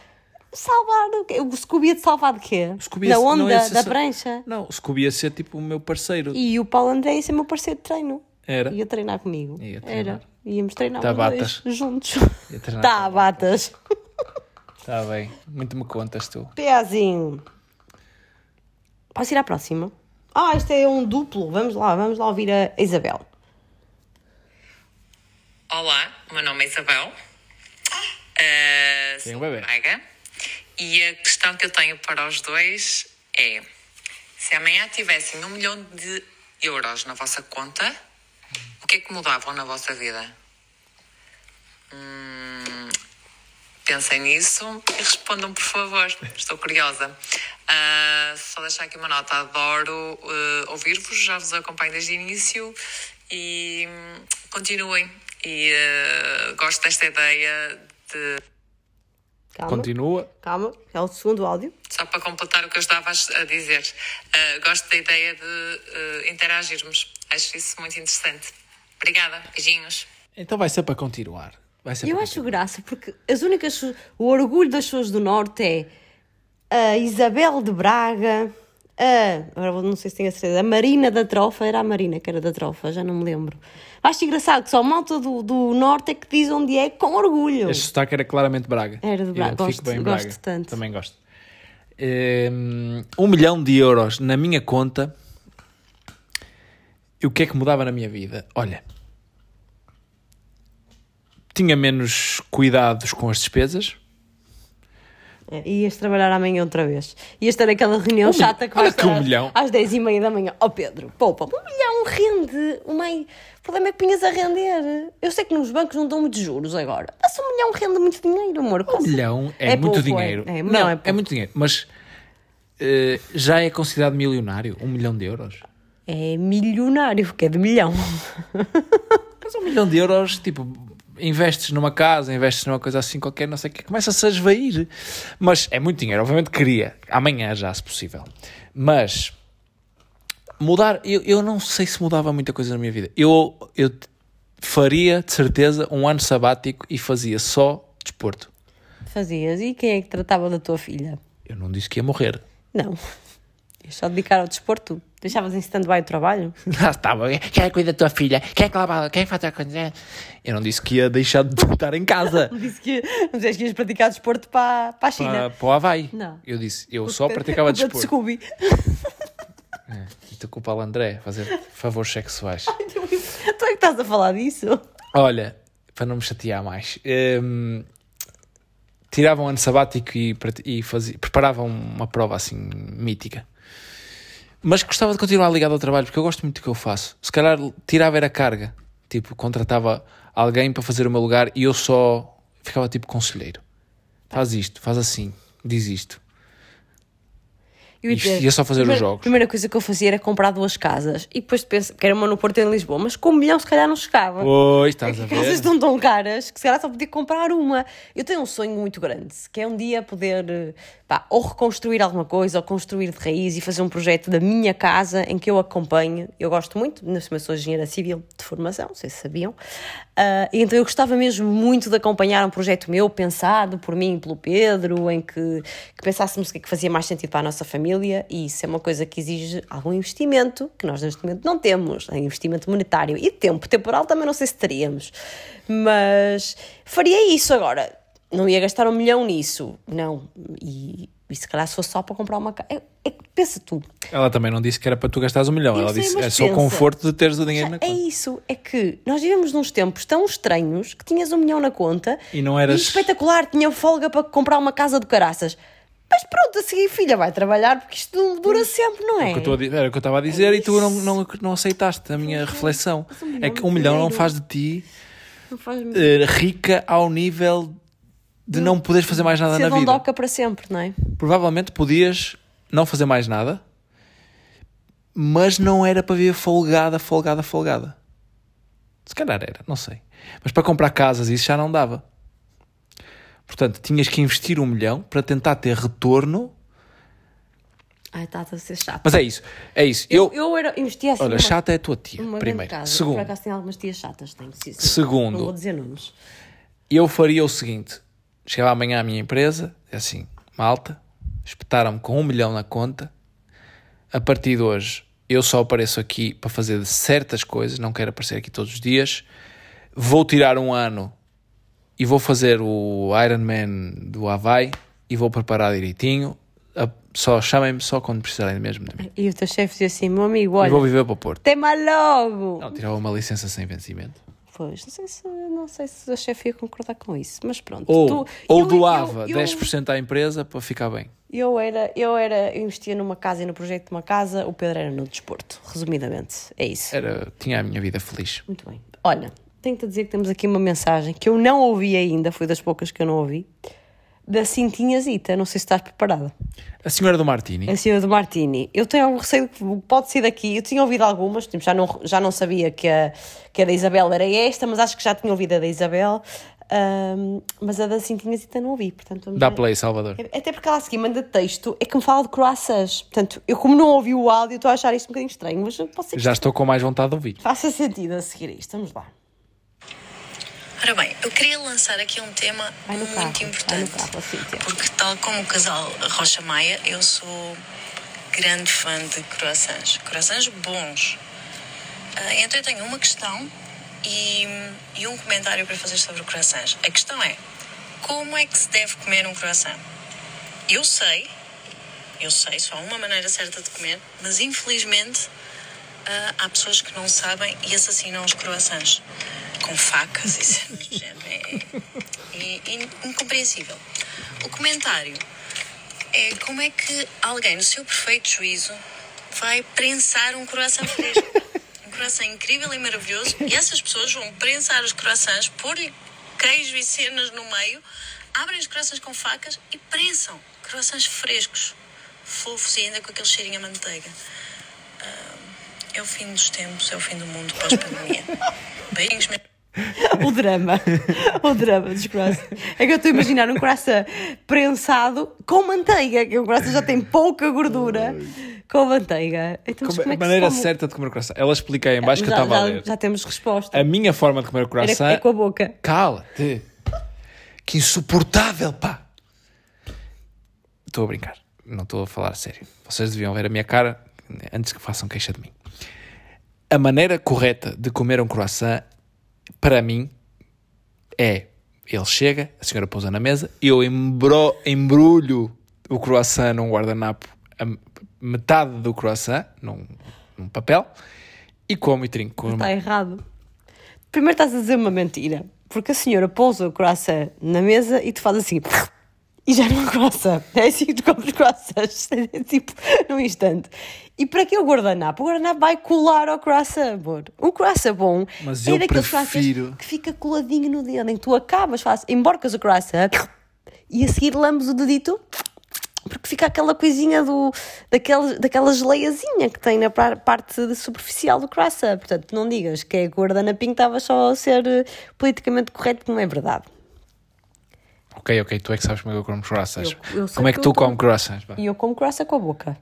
Salvar o quê? O Scooby ia te salvar de quê? Scooby da não onda, da prancha. Não, o Scooby ia ser tipo o meu parceiro. E o Paulo André ia ser meu parceiro de treino. Era? Ia treinar comigo. Ia treinar. Era. Íamos treinar Tá dois batas. juntos. Ia treinar Tá. Está bem. Muito me contas tu. Peazinho. Posso ir à próxima? Ah, este é um duplo. Vamos lá, vamos lá ouvir a Isabel. Olá, o meu nome é Isabel. Uh, Tem um sou bebê. Braga. E a questão que eu tenho para os dois é: se amanhã tivessem um milhão de euros na vossa conta, o que é que mudavam na vossa vida? Hum, pensem nisso e respondam, por favor. Estou curiosa. Ah, só deixar aqui uma nota. Adoro eh, ouvir-vos, já vos acompanho desde o início e hum, continuem. E eh, gosto desta ideia de. Calma. Continua. Calma, é o segundo áudio. Só para completar o que eu estava a dizer, eh, gosto da ideia de eh, interagirmos. Acho isso muito interessante. Obrigada. Beijinhos. Então vai ser para continuar. Vai ser Eu para acho graça, porque as únicas. O orgulho das pessoas do Norte é a Isabel de Braga, a. Agora não sei se tenho a certeza. A Marina da Trofa, era a Marina que era da Trofa, já não me lembro. Acho engraçado que só a malta do, do Norte é que diz onde é com orgulho. Este sotaque era claramente Braga. Era de Braga. Gosto- bem gosto Braga. tanto. Também gosto. Hum, Um milhão de euros na minha conta. E o que é que mudava na minha vida? Olha, tinha menos cuidados com as despesas. É, Ias trabalhar amanhã outra vez. Ias ter aquela reunião Um chata que vai Olha que um milhão. às 10 e meia da manhã. Ó Pedro, poupa, um milhão rende. O, mai... o problema é que punhas a render. Eu sei que nos bancos não dão muitos juros agora. Mas um milhão rende muito dinheiro, amor. Um milhão é, É muito pouco, dinheiro. é. É, um milhão não, é é, pouco. muito dinheiro. Mas eh, já é considerado milionário? Um milhão de euros? É milionário, que é de milhão. Mas um milhão de euros, tipo, investes numa casa, investes numa coisa assim qualquer, não sei o que, começa-se a esvair. Mas é muito dinheiro, obviamente queria. Amanhã já, se possível. Mas mudar, eu, eu não sei se mudava muita coisa na minha vida. Eu, eu faria, de certeza, um ano sabático e fazia só desporto. Fazias. E quem é que tratava da tua filha? Eu não disse que ia morrer. Não. Ias só dedicar ao desporto. Deixavas em stand-by o trabalho? Ah, está bem. Quem é que cuida da tua filha? Quem é que lava? Quem faz a coisa? Eu não disse que ia deixar de estar em casa. Não disse que, não disseste que ias praticar desporto para, para a China. para, para o Havaí. Não. Eu disse, eu só praticava Culpa de desporto. Scooby. Isto a culpa ao André, fazer favores sexuais. tu é que estás a falar disso? Olha, para não me chatear mais, hum, tirava um ano sabático e, e fazia, preparava uma prova assim mítica. Mas gostava de continuar ligado ao trabalho, porque eu gosto muito do que eu faço. Se calhar tirava era carga. Tipo, contratava alguém para fazer o meu lugar e eu só ficava tipo conselheiro. Faz isto, faz assim, diz isto. Eu Isto ia só fazer os primeira, jogos. A primeira coisa que eu fazia era comprar duas casas. E depois penso, que era uma no Porto e em Lisboa, mas com um milhão se calhar não chegava. Pois, estás a As casas ver? estão tão caras que se calhar só podia comprar uma. Eu tenho um sonho muito grande, que é um dia poder pá, ou reconstruir alguma coisa, ou construir de raiz e fazer um projeto da minha casa em que eu acompanhe. Eu gosto muito, na cima sou engenheira civil de formação, não sei se sabiam. E então eu gostava mesmo muito de acompanhar um projeto meu, pensado por mim e pelo Pedro, em que, que pensássemos o que é que fazia mais sentido para a nossa família, e isso é uma coisa que exige algum investimento, que nós neste momento não temos, é investimento monetário e tempo temporal também não sei se teríamos, mas faria isso agora. Não ia gastar um milhão nisso, não. E, e se calhar se fosse só para comprar uma casa. É, é, pensa tu, Ela também não disse que era para tu gastares um milhão. Eu Ela sei, disse é só o conforto de teres o dinheiro na é conta. isso, é que nós vivemos nos tempos tão estranhos que tinhas um milhão na conta E não eras- espetacular, tinha folga para comprar uma casa de caraças. Mas pronto, a seguir, filha, vai trabalhar porque isto dura sempre, não é? O que eu Era o que eu estava a dizer e tu não, não, não aceitaste a minha reflexão. um É que um milhão não faz de ti faz eh, rica ao nível de não poderes fazer mais nada ser na vida. dondoca para sempre, não é? Provavelmente podias não fazer mais nada, mas não era para viver folgada, folgada, folgada. Se calhar era, não sei. Mas para comprar casas isso já não dava. Portanto, tinhas que investir um milhão para tentar ter retorno. Ai, está a ser chato. Mas é isso, é isso. eu, Eu, eu era, investia assim olha, numa, chata é a tua tia, primeiro. casa. Por Segundo, acaso tem algumas tias chatas, tenho. Sim, sim. Segundo. Não vou dizer nomes. eu faria o seguinte: chegava amanhã à minha empresa, é assim, malta, espetaram-me com um milhão na conta. A partir de hoje, eu só apareço aqui para fazer certas coisas, não quero aparecer aqui todos os dias. Vou tirar um ano e vou fazer o Ironman do Havaí e vou preparar direitinho. Só chamem-me só quando precisarem mesmo de mim. E o teu chefe dizia assim: meu amigo, E olha, vou viver para o Porto. tema logo! Não, tirava uma licença sem vencimento. Pois, não sei se, não sei se a chefe ia concordar com isso, mas pronto. Ou, Tu- ou eu- doava eu- eu- 10% à empresa para ficar bem. Eu era, eu era, eu investia numa casa e no projeto de uma casa, o Pedro era no desporto, resumidamente. É isso. Era, tinha a minha vida feliz. Muito bem. Olha, tenho-te a dizer que temos aqui uma mensagem que eu não ouvi ainda, foi das poucas que eu não ouvi, da Cintinha Zita. Não sei se estás preparada. A senhora do Martini. A senhora do Martini. Eu tenho algum receio que pode ser daqui. Eu tinha ouvido algumas, tipo, já, não, já não sabia que a, que a da Isabel era esta, mas acho que já tinha ouvido a da Isabel. Ahm, mas a da Cintinha Zita não ouvi. Portanto, Dá ver. play, Salvador. Até porque ela a seguir manda texto, é que me fala de croissants. Portanto, eu como não ouvi o áudio, estou a achar isto um bocadinho estranho, mas pode ser Já estou com mais vontade de ouvir. faça sentido a seguir isto. Vamos lá. Ora bem, eu queria lançar aqui um tema muito carro, importante. carro. Porque, tal como o casal Rocha Maia, eu sou grande fã de croissants. Croissants bons. Ah, então eu tenho uma questão e, e um comentário para fazer sobre croissants. A questão é: como é que se deve comer um croissant? Eu sei, eu sei, só há uma maneira certa de comer, mas infelizmente ah, há pessoas que não sabem e assassinam os croissants com facas e. É, é- é incompreensível. O comentário é como é que alguém, no seu perfeito juízo, vai prensar um croissant fresco. Um croissant incrível e maravilhoso. E essas pessoas vão prensar os croissants, pôr-lhe queijo e cenas no meio, abrem os croissants com facas e prensam. Croissants frescos, fofos e ainda com aquele cheirinho a manteiga. Ah, é o fim dos tempos, é o fim do mundo pós-pandemia. Beijinhos, meus O drama. O drama dos croissants. É que eu estou a imaginar um croissant prensado com manteiga, que o croissant já tem pouca gordura com manteiga. Então, Como- como é a que maneira come? certa de comer croissant. Ela explica aí em baixo que eu já, estava a já- ler. já temos resposta. A minha forma de comer Era, croissant... é com a boca. Cala-te! Que insuportável, pá! Estou a brincar. Não estou a falar a sério. Vocês deviam ver a minha cara antes que façam queixa de mim. A maneira correta de comer um croissant, para mim, é... Ele chega, a senhora pousa na mesa, eu embro, embrulho o croissant num guardanapo, a metade do croissant, num, num papel, e como e trinco. com Está errado. Primeiro estás a dizer uma mentira. Porque a senhora pousa o croissant na mesa e tu fazes assim. E já não há croissant. É assim que tu comes croissants. É tipo, num instante. E para que o guardanapo? O guardanapo vai colar ao croissant, amor. Um croissant bom Mas é eu daqueles prefiro- que fica coladinho no dedo, em que tu acabas, fazes, emborcas o croissant e a seguir lambes o dedito porque fica aquela coisinha do, daquele, daquela geleiazinha que tem na parte superficial do croissant. Portanto, não digas que é guardanapinho, estava só a ser eh, politicamente correto, que não é verdade. Ok, ok, tu é que sabes como é que eu como croissants. Eu- eu como é que que tu tô- comes croissants? E eu como croissant com a boca.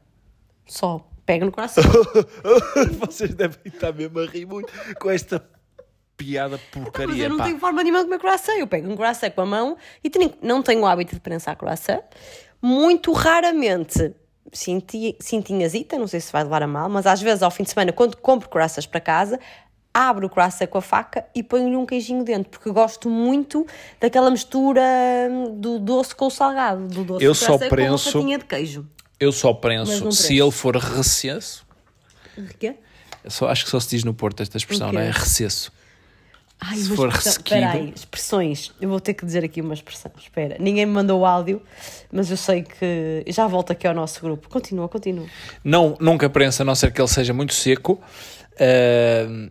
Só. Pega no croissant. Vocês devem estar mesmo a rir muito com esta piada Mas porcaria, eu não pá. tenho forma nenhuma de comer croissant. Eu pego um croissant com a mão e tenho- não tenho o hábito de prensar croissant. Muito raramente cinti- cintinhazita, não sei se vai levar a mal, mas às vezes ao fim de semana, quando compro croissants para casa, abro o croissant com a faca e ponho-lhe um queijinho dentro, porque gosto muito daquela mistura hum, do doce com o salgado, do doce Eu só com uma prenso- fatinha de queijo. Eu só prenso se ele for recesso. Quê? Só, acho que só se diz no Porto esta expressão, não é? Recesso. Ai, Se for expressão- ressequido. Espera aí, expressões. Eu vou ter que dizer aqui uma expressão. Espera, ninguém me mandou o áudio, mas eu sei que. Já volto aqui ao nosso grupo. Continua, continua. Não, nunca prensa, a não ser que ele seja muito seco. Ahm,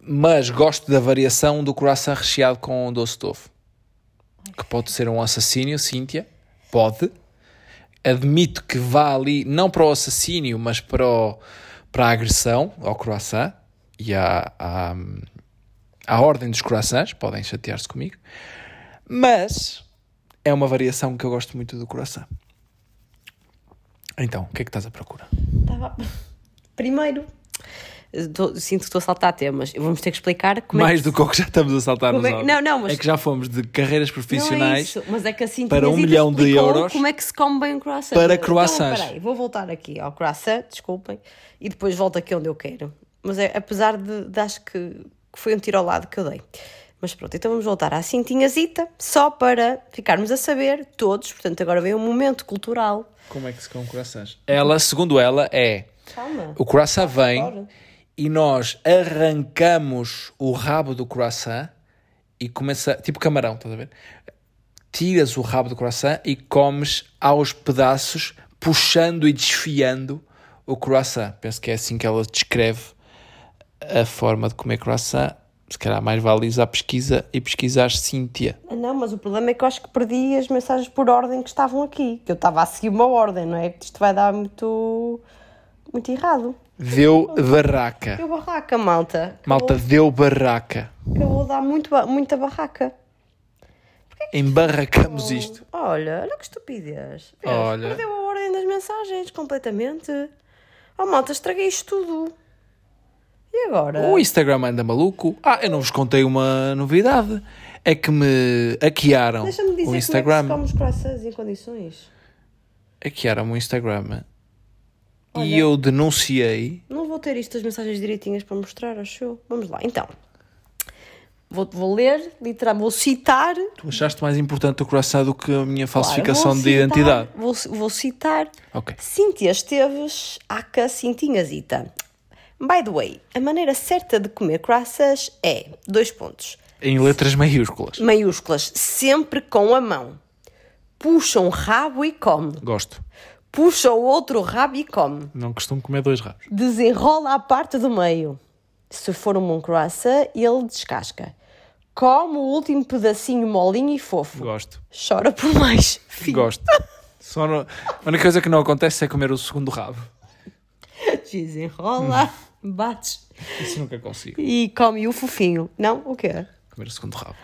mas gosto da variação do croissant recheado com doce de ovo. Que pode ser um assassínio, Cíntia. Pode. Admito que vá ali, não para o assassínio, mas para, o- para a agressão ao croissant e à, à, à ordem dos croissants. Podem chatear-se comigo. Mas é uma variação que eu gosto muito do croissant. Então, o que é que estás à procura? Primeiro, tô- sinto que estou a saltar temas. Vamos ter que explicar como Mais é que. do que o que já estamos a saltar Como nos é- não, não, mas- É que já fomos de carreiras é profissionais isso, mas é que assim para um milhão de euros Como é que se come bem um croissant? para Então, croissants. peraí, vou voltar aqui ao croissant, desculpem, e depois volto aqui onde eu quero. Mas é apesar de, de acho que, que foi um tiro ao lado que eu dei. Mas pronto, então vamos voltar à cintinhazita, só para ficarmos a saber, todos, portanto agora vem um momento cultural. Como é que se come croissants? Ela, segundo ela, é Calma. o croissant vem fora. E nós arrancamos o rabo do croissant e começa, tipo camarão, estás a ver? Tiras o rabo do croissant e comes aos pedaços, puxando e desfiando o croissant. Penso que é assim que ela descreve a forma de comer croissant. Se calhar mais vale à pesquisa e pesquisar Cíntia. Não, mas o problema é que eu acho que perdi as mensagens por ordem que estavam aqui. Que eu estava a seguir uma ordem, não é? Isto vai dar muito. muito errado. Deu barraca. Deu barraca, malta. Malta, deu barraca. Que eu vou dar muito, muita barraca. Embarracamos isto. Olha, olha que estupidez. Vês? Olha. Perdeu a ordem das mensagens completamente. Oh, malta, estraguei isto tudo. E agora? O Instagram anda maluco. Ah, eu não vos contei uma novidade. É que me hackearam Deixa-me dizer o como é que se Instagram. come os croissants em condições. Hackearam o Instagram. Olha. E eu denunciei. Não vou ter isto as mensagens direitinhas para mostrar, acho eu. Vamos lá, então. Vou, vou ler, literal, vou citar. Tu achaste mais importante o croissant do que a minha falsificação Claro, de identidade? Vou, vou citar. Ok. Cíntia Esteves, aca Cintinhazita. By the way, a maneira certa de comer croissants é, dois pontos, Em letras maiúsculas. maiúsculas, sempre com a mão. Puxa um rabo e come. Gosto. Puxa o outro rabo e come. Não costumo comer dois rabos. Desenrola a parte do meio. Se for um bom croissant, ele descasca. Come o último pedacinho molinho e fofo. Gosto. Chora por mais. Fim. Gosto. Só no- A única coisa que não acontece é comer o segundo rabo. Desenrola, bates Isso nunca consigo. e come o fofinho. Não? O quê? Comer o segundo rabo.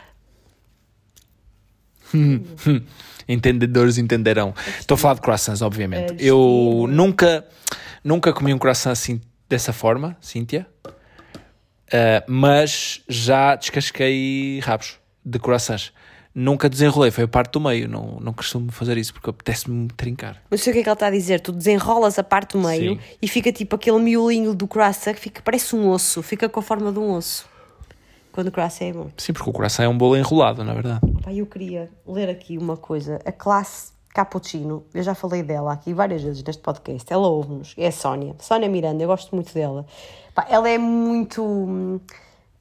Entendedores entenderão. Estou a falar de croissants, obviamente. Eu nunca, nunca comi um croissant assim, dessa forma, Cíntia. Ah, mas já descasquei rabos de croissants. Nunca desenrolei, foi a parte do meio. Não, não costumo fazer isso porque apetece-me trincar. Não sei o que é que ele está a dizer. Tu desenrolas a parte do meio Sim. e fica tipo aquele miolinho do croissant que fica, parece um osso. Fica com a forma de um osso. Quando o croissant é bom. Sim, porque o croissant é um bolo enrolado, na verdade. Pá, eu queria ler aqui uma coisa. A classe Cappuccino, eu já falei dela aqui várias vezes neste podcast. Ela ouve-nos, é a Sónia. Sónia Miranda, eu gosto muito dela. Pá, ela é muito. hum,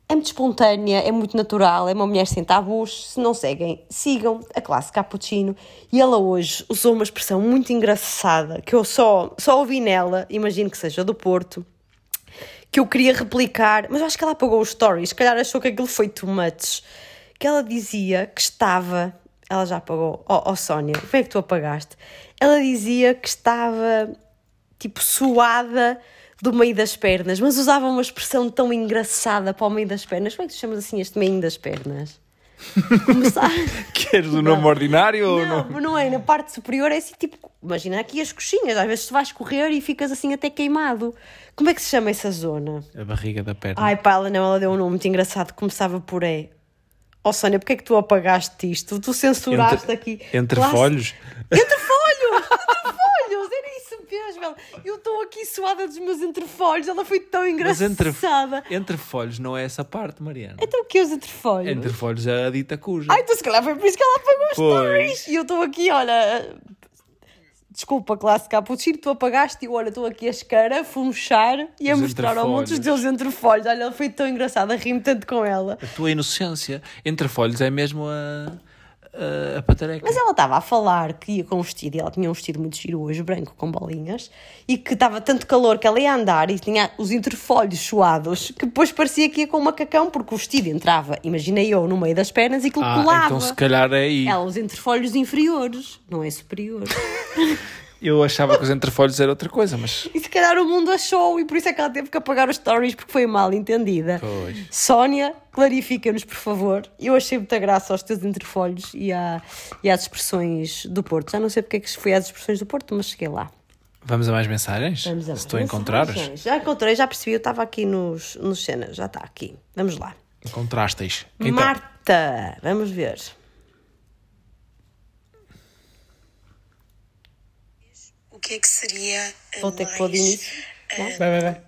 É muito espontânea, é muito natural, é uma mulher sem tabus. Se não seguem, sigam a classe Cappuccino. E ela hoje usou uma expressão muito engraçada que eu só, só ouvi nela, imagino que seja do Porto, que eu queria replicar, mas eu acho que ela apagou os stories, se calhar achou que aquilo foi too much. Que ela dizia que estava. Ela já apagou. Oh, oh Sónia, como é que tu apagaste? Ela dizia que estava tipo suada do meio das pernas, mas usava uma expressão tão engraçada para o meio das pernas. Como é que tu chamas assim este meio das pernas? Começar. Queres o nome ordinário ou Não, não? mas não é. Na parte superior é assim, tipo, imagina aqui as coxinhas. Às vezes tu vais correr e ficas assim até queimado. Como é que se chama essa zona? A barriga da perna. Ai, pá, ela não, ela deu um nome muito engraçado. Começava por E. Ó oh, Sónia, porque é que tu apagaste isto? Tu censuraste Entre- aqui. Entre Classe- folhos. Entre folhos! Entre folhos! Era isso mesmo. Eu estou aqui suada dos meus entrefolhos. Ela foi tão Mas entre, engraçada. entre folhos não é essa parte, Mariana. Então o que é os entrefolhos? Entre folhos é a dita cuja. Ai, então se calhar foi por isso que ela apagou Pois. stories. E eu estou aqui, olha. Desculpa, classe Cappuccino, tu apagaste e olha, estou aqui a escarafunchar e a Os mostrar ao mundo os entrefolhos. teus entrefolhos. Olha, ela foi tão engraçada, ri-me tanto com ela. A tua inocência. Entre folhos é mesmo a, a, a patareca. Mas ela estava a falar que ia com um vestido, e ela tinha um vestido muito giro hoje, branco, com bolinhas, e que estava tanto calor que ela ia andar e tinha os interfolhos suados, que depois parecia que ia com um macacão, porque o vestido entrava, imaginei eu, no meio das pernas e que ah, colava. então se calhar é aí. Ela, os interfolhos inferiores, não é superior. Eu achava que os entrefolhos era outra coisa, mas. E se calhar o mundo achou, e por isso é que ela teve que apagar os stories porque foi mal entendida. Pois. Sónia, clarifica-nos, por favor. Eu achei muita graça aos teus interfolhos e, à, e às expressões do Porto. Já não sei porque é que foi às expressões do Porto, mas cheguei lá. Vamos a mais mensagens? Vamos a se tu encontrares. Já encontrei, já percebi, eu estava aqui nos, nos cenas, já está aqui. Vamos lá. Encontrastes. Então, Marta, vamos ver. Que é que seria a Vou ter que pôr de início. Não? vai, vai, vai.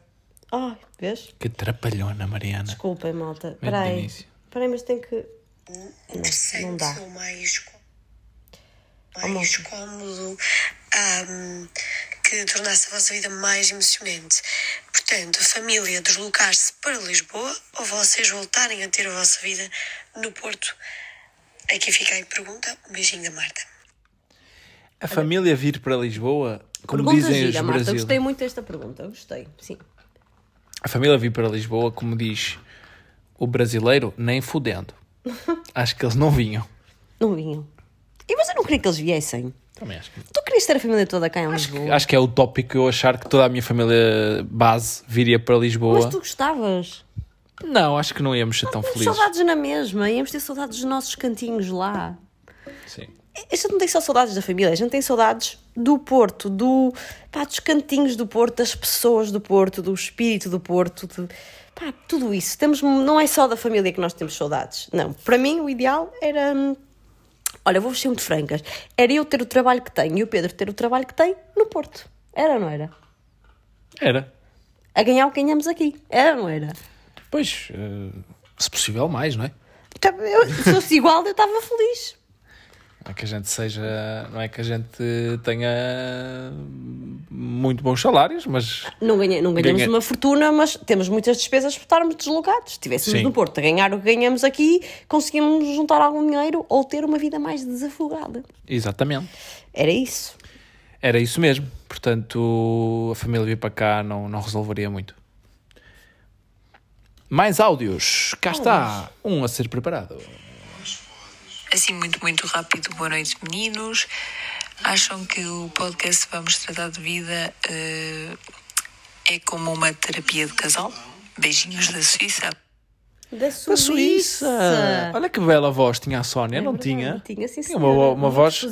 Ai, vês? Que trapalhona, Mariana. Desculpem, malta. Espera aí. Espera aí, mas tem que... interessante não dá. ou mais, có- mais cómodo ahm, que tornasse a vossa vida mais emocionante. Portanto, a família deslocar-se para Lisboa ou vocês voltarem a ter a vossa vida no Porto? Aqui fica a pergunta. Um beijinho da Marta. A família vir para Lisboa, como Pergunta dizem gira, os Marta. brasileiros. Gostei muito desta pergunta. Gostei, sim. A família vir para Lisboa, como diz o brasileiro, nem fudendo. Acho que eles não vinham. Não vinham. E mas eu não queria que eles viessem. Também acho que Tu querias ter a família toda cá em Lisboa. Acho que é utópico eu achar que toda a minha família base viria para Lisboa. Mas tu gostavas. Não, acho que não íamos ser tão Temos felizes. saudades na mesma. Íamos ter saudades dos nossos cantinhos lá. Sim. A gente não tem só saudades da família, a gente tem saudades do Porto, do, pá, dos cantinhos do Porto, das pessoas do Porto, do espírito do Porto. de- pá, tudo isso. Temos, não é só da família que nós temos saudades. Não. Para mim, o ideal era. hum, Olha, vou ser muito francas. Era eu ter o trabalho que tenho e o Pedro ter o trabalho que tem no Porto. Era ou não era? Era. A ganhar o que ganhamos aqui. Era ou não era? Pois, eh, se possível, mais, não é? Então, eu- Se fosse igual, eu estava feliz. Não é que a gente seja. Não é que a gente tenha muito bons salários, mas. Não, ganha, não ganhamos Ganha- uma fortuna, mas temos muitas despesas por estarmos deslocados. Se estivéssemos no Porto a ganhar o que ganhamos aqui, conseguimos juntar algum dinheiro ou ter uma vida mais desafogada. Exatamente. Era isso. Era isso mesmo. Portanto, a família vir para cá não, não resolveria muito. Mais áudios. Cá está. Um a ser preparado. Assim, muito, muito rápido. Boa noite, meninos. Acham que o podcast Vamos Tratar de Vida eh, é como uma terapia de casal? Beijinhos da Suíça. Da Da Suíça. Suíça. Olha que bela voz tinha a Sónia, É não verdade, tinha? Tinha, sim, Tinha uma, uma Muito voz.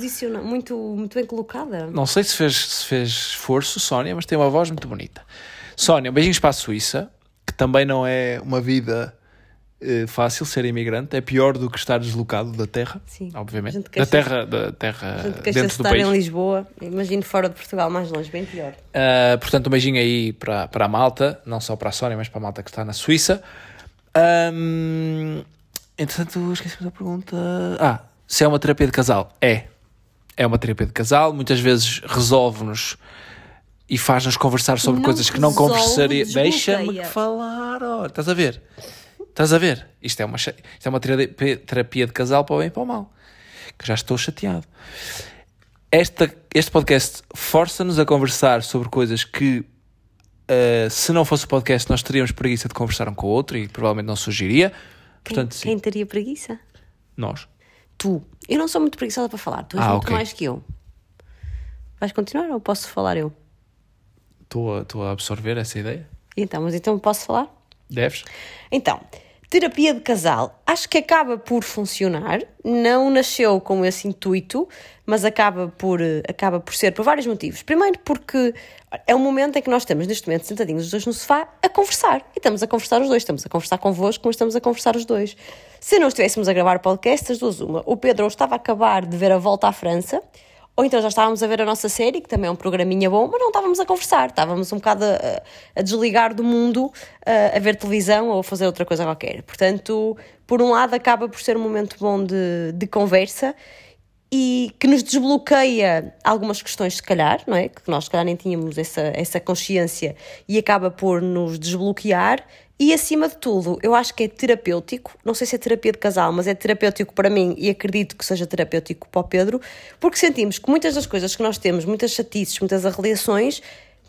muito, muito bem colocada. Não sei se fez, se fez esforço, Sónia, mas tem uma voz muito bonita. Sónia, beijinhos para a Suíça, que também não é uma vida fácil ser imigrante. É pior do que estar deslocado da terra, Sim. obviamente. Da terra, da terra A gente queixa-se dentro de do estar país. em Lisboa. Imagino fora de Portugal, mais longe, bem pior. Uh, portanto, um beijinho aí para, para a malta, não só para a Sónia, mas para a malta que está na Suíça. Um, entretanto, esqueci da pergunta. Ah, se é uma terapia de casal? É. É uma terapia de casal, muitas vezes resolve-nos e faz-nos conversar sobre Não coisas que não conversaria. Deixa-me falar, olha, estás a ver? Estás a ver? Isto é uma, isto é uma terapia, de casal para o bem e para o mal. Que já estou chateado esta, este podcast força-nos a conversar sobre coisas que, uh, se não fosse o podcast, nós teríamos preguiça de conversar um com o outro e provavelmente não surgiria. Portanto, sim, Quem teria preguiça? nós. Tu. Eu não sou muito preguiçosa para falar. Tu és Ah, muito ok. mais que eu. Vais continuar ou posso falar eu? Estou a, estou a absorver essa ideia. Então, mas então posso falar? Deves? Então, terapia de casal, acho que acaba por funcionar. Não nasceu com esse intuito, mas acaba por, eh, acaba por ser por vários motivos. Primeiro, porque é um momento em que nós estamos, neste momento, sentadinhos os dois no sofá, a conversar. E estamos a conversar os dois. Estamos a conversar convosco, mas estamos a conversar os dois. Se não estivéssemos a gravar o podcast, as duas uma. O Pedro estava a acabar de ver a volta à França, ou então já estávamos a ver a nossa série, que também é um programinha bom, mas não estávamos a conversar, estávamos um bocado a, a desligar do mundo, a, a ver televisão ou a fazer outra coisa qualquer. Portanto, por um lado, acaba por ser um momento bom de, de conversa e que nos desbloqueia algumas questões, se calhar, não é? Que nós, se calhar, nem tínhamos essa, essa consciência e acaba por nos desbloquear. E acima de tudo, eu acho que é terapêutico. Não sei se é terapia de casal, mas é terapêutico para mim e acredito que seja terapêutico para o Pedro, porque sentimos que muitas das coisas que nós temos, muitas chatices, muitas arreliações,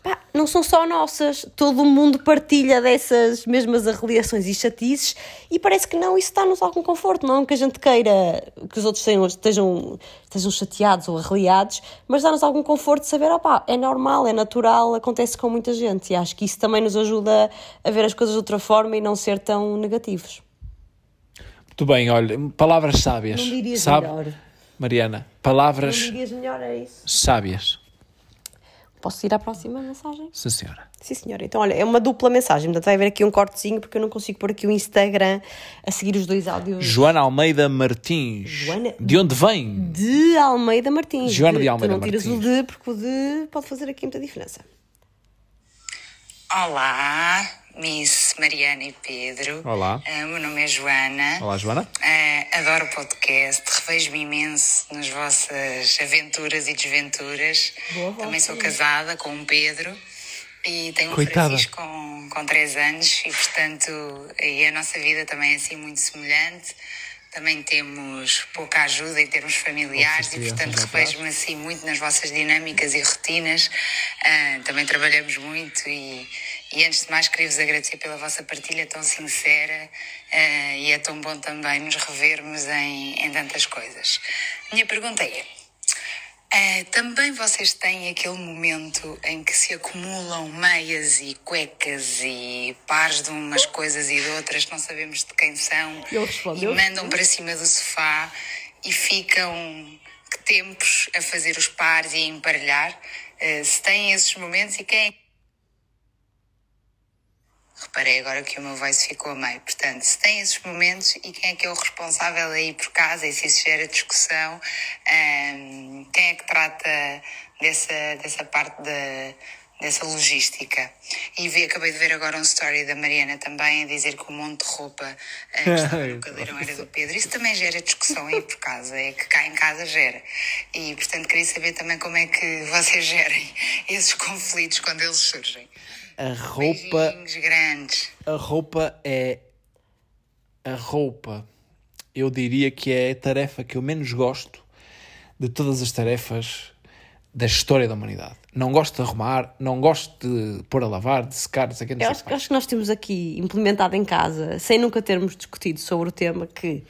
pá, não são só nossas. Todo o mundo partilha dessas mesmas arreliações e chatices e parece que não, isso dá-nos algum conforto. Não que a gente queira que os outros tenham- estejam, estejam chateados ou arreliados, mas dá-nos algum conforto de saber, opá, é normal, é natural, acontece com muita gente. E acho que isso também nos ajuda a ver as coisas de outra forma e não ser tão negativos. Muito bem, olha, palavras sábias. Não dirias Sabe, melhor. Mariana, Não palavras dirias melhor, é isso. sábias. Posso ir à próxima mensagem? Sim, senhora. Sim, senhora. Então, olha, é uma dupla mensagem. Portanto, vai haver aqui um cortezinho, porque eu não consigo pôr aqui o Instagram a seguir os dois áudios. Joana Almeida Martins. Joana- De onde vem? De Almeida Martins. Joana de Almeida Tu não tiras Martins. o de, porque o de pode fazer aqui muita diferença. Olá, Miss Mariana e Pedro. Olá. O meu nome é Joana. Olá, Joana. Ah, adoro o podcast, revejo-me imenso nas vossas aventuras e desventuras. Também sou casada com um Pedro e tenho um Coitada. Francisco com, com 3 anos e, portanto, e a nossa vida também é assim muito semelhante. Também temos pouca ajuda em termos familiares e, portanto, revejo-me assim muito nas vossas dinâmicas e rotinas. Ah, também trabalhamos muito e, e antes de mais queria-vos agradecer pela vossa partilha tão sincera ah, e é tão bom também nos revermos em, em tantas coisas. Minha pergunta é. ah, também vocês têm aquele momento em que se acumulam meias e cuecas e pares de umas coisas e de outras, não sabemos de quem são, e mandam para cima do sofá e ficam que tempos a fazer os pares e a emparelhar. Eh, se têm esses momentos e quem é Reparei agora que o meu voice ficou a meio. Portanto, se tem esses momentos e quem é que é o responsável aí por casa e se isso gera discussão, ahm, quem é que trata dessa, dessa parte da, dessa logística. E vi, acabei de ver agora um story da Mariana também a dizer que o monte de roupa ah, que estava no cadeirão era do Pedro. Isso também gera discussão aí por casa, é que cá em casa gera. E, portanto, queria saber também como é que vocês gerem esses conflitos quando eles surgem. A roupa, Beijinhos grandes. a roupa é. A roupa, eu diria que é a tarefa que eu menos gosto de todas as tarefas da história da humanidade. Não gosto de arrumar, não gosto de pôr a lavar, de secar, não sei o que, não Eu sei acho, acho que nós temos aqui implementado em casa, sem nunca termos discutido sobre o tema, que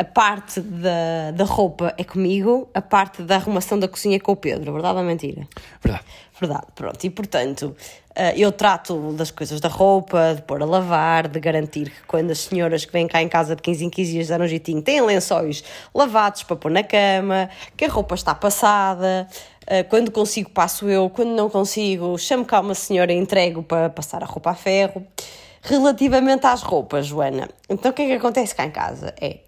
a parte da, da roupa é comigo, a parte da arrumação da cozinha é com o Pedro, verdade ou mentira? Verdade. Verdade, pronto. E portanto, eh, eu trato das coisas da roupa, de pôr a lavar, de garantir que quando as senhoras que vêm cá em casa de 15 em 15 dias dar um jeitinho têm lençóis lavados para pôr na cama, que a roupa está passada. eh, Quando consigo, passo eu. Quando não consigo, chamo cá uma senhora e entrego para passar a roupa a ferro. Relativamente às roupas, Joana, então o que é que acontece cá em casa? É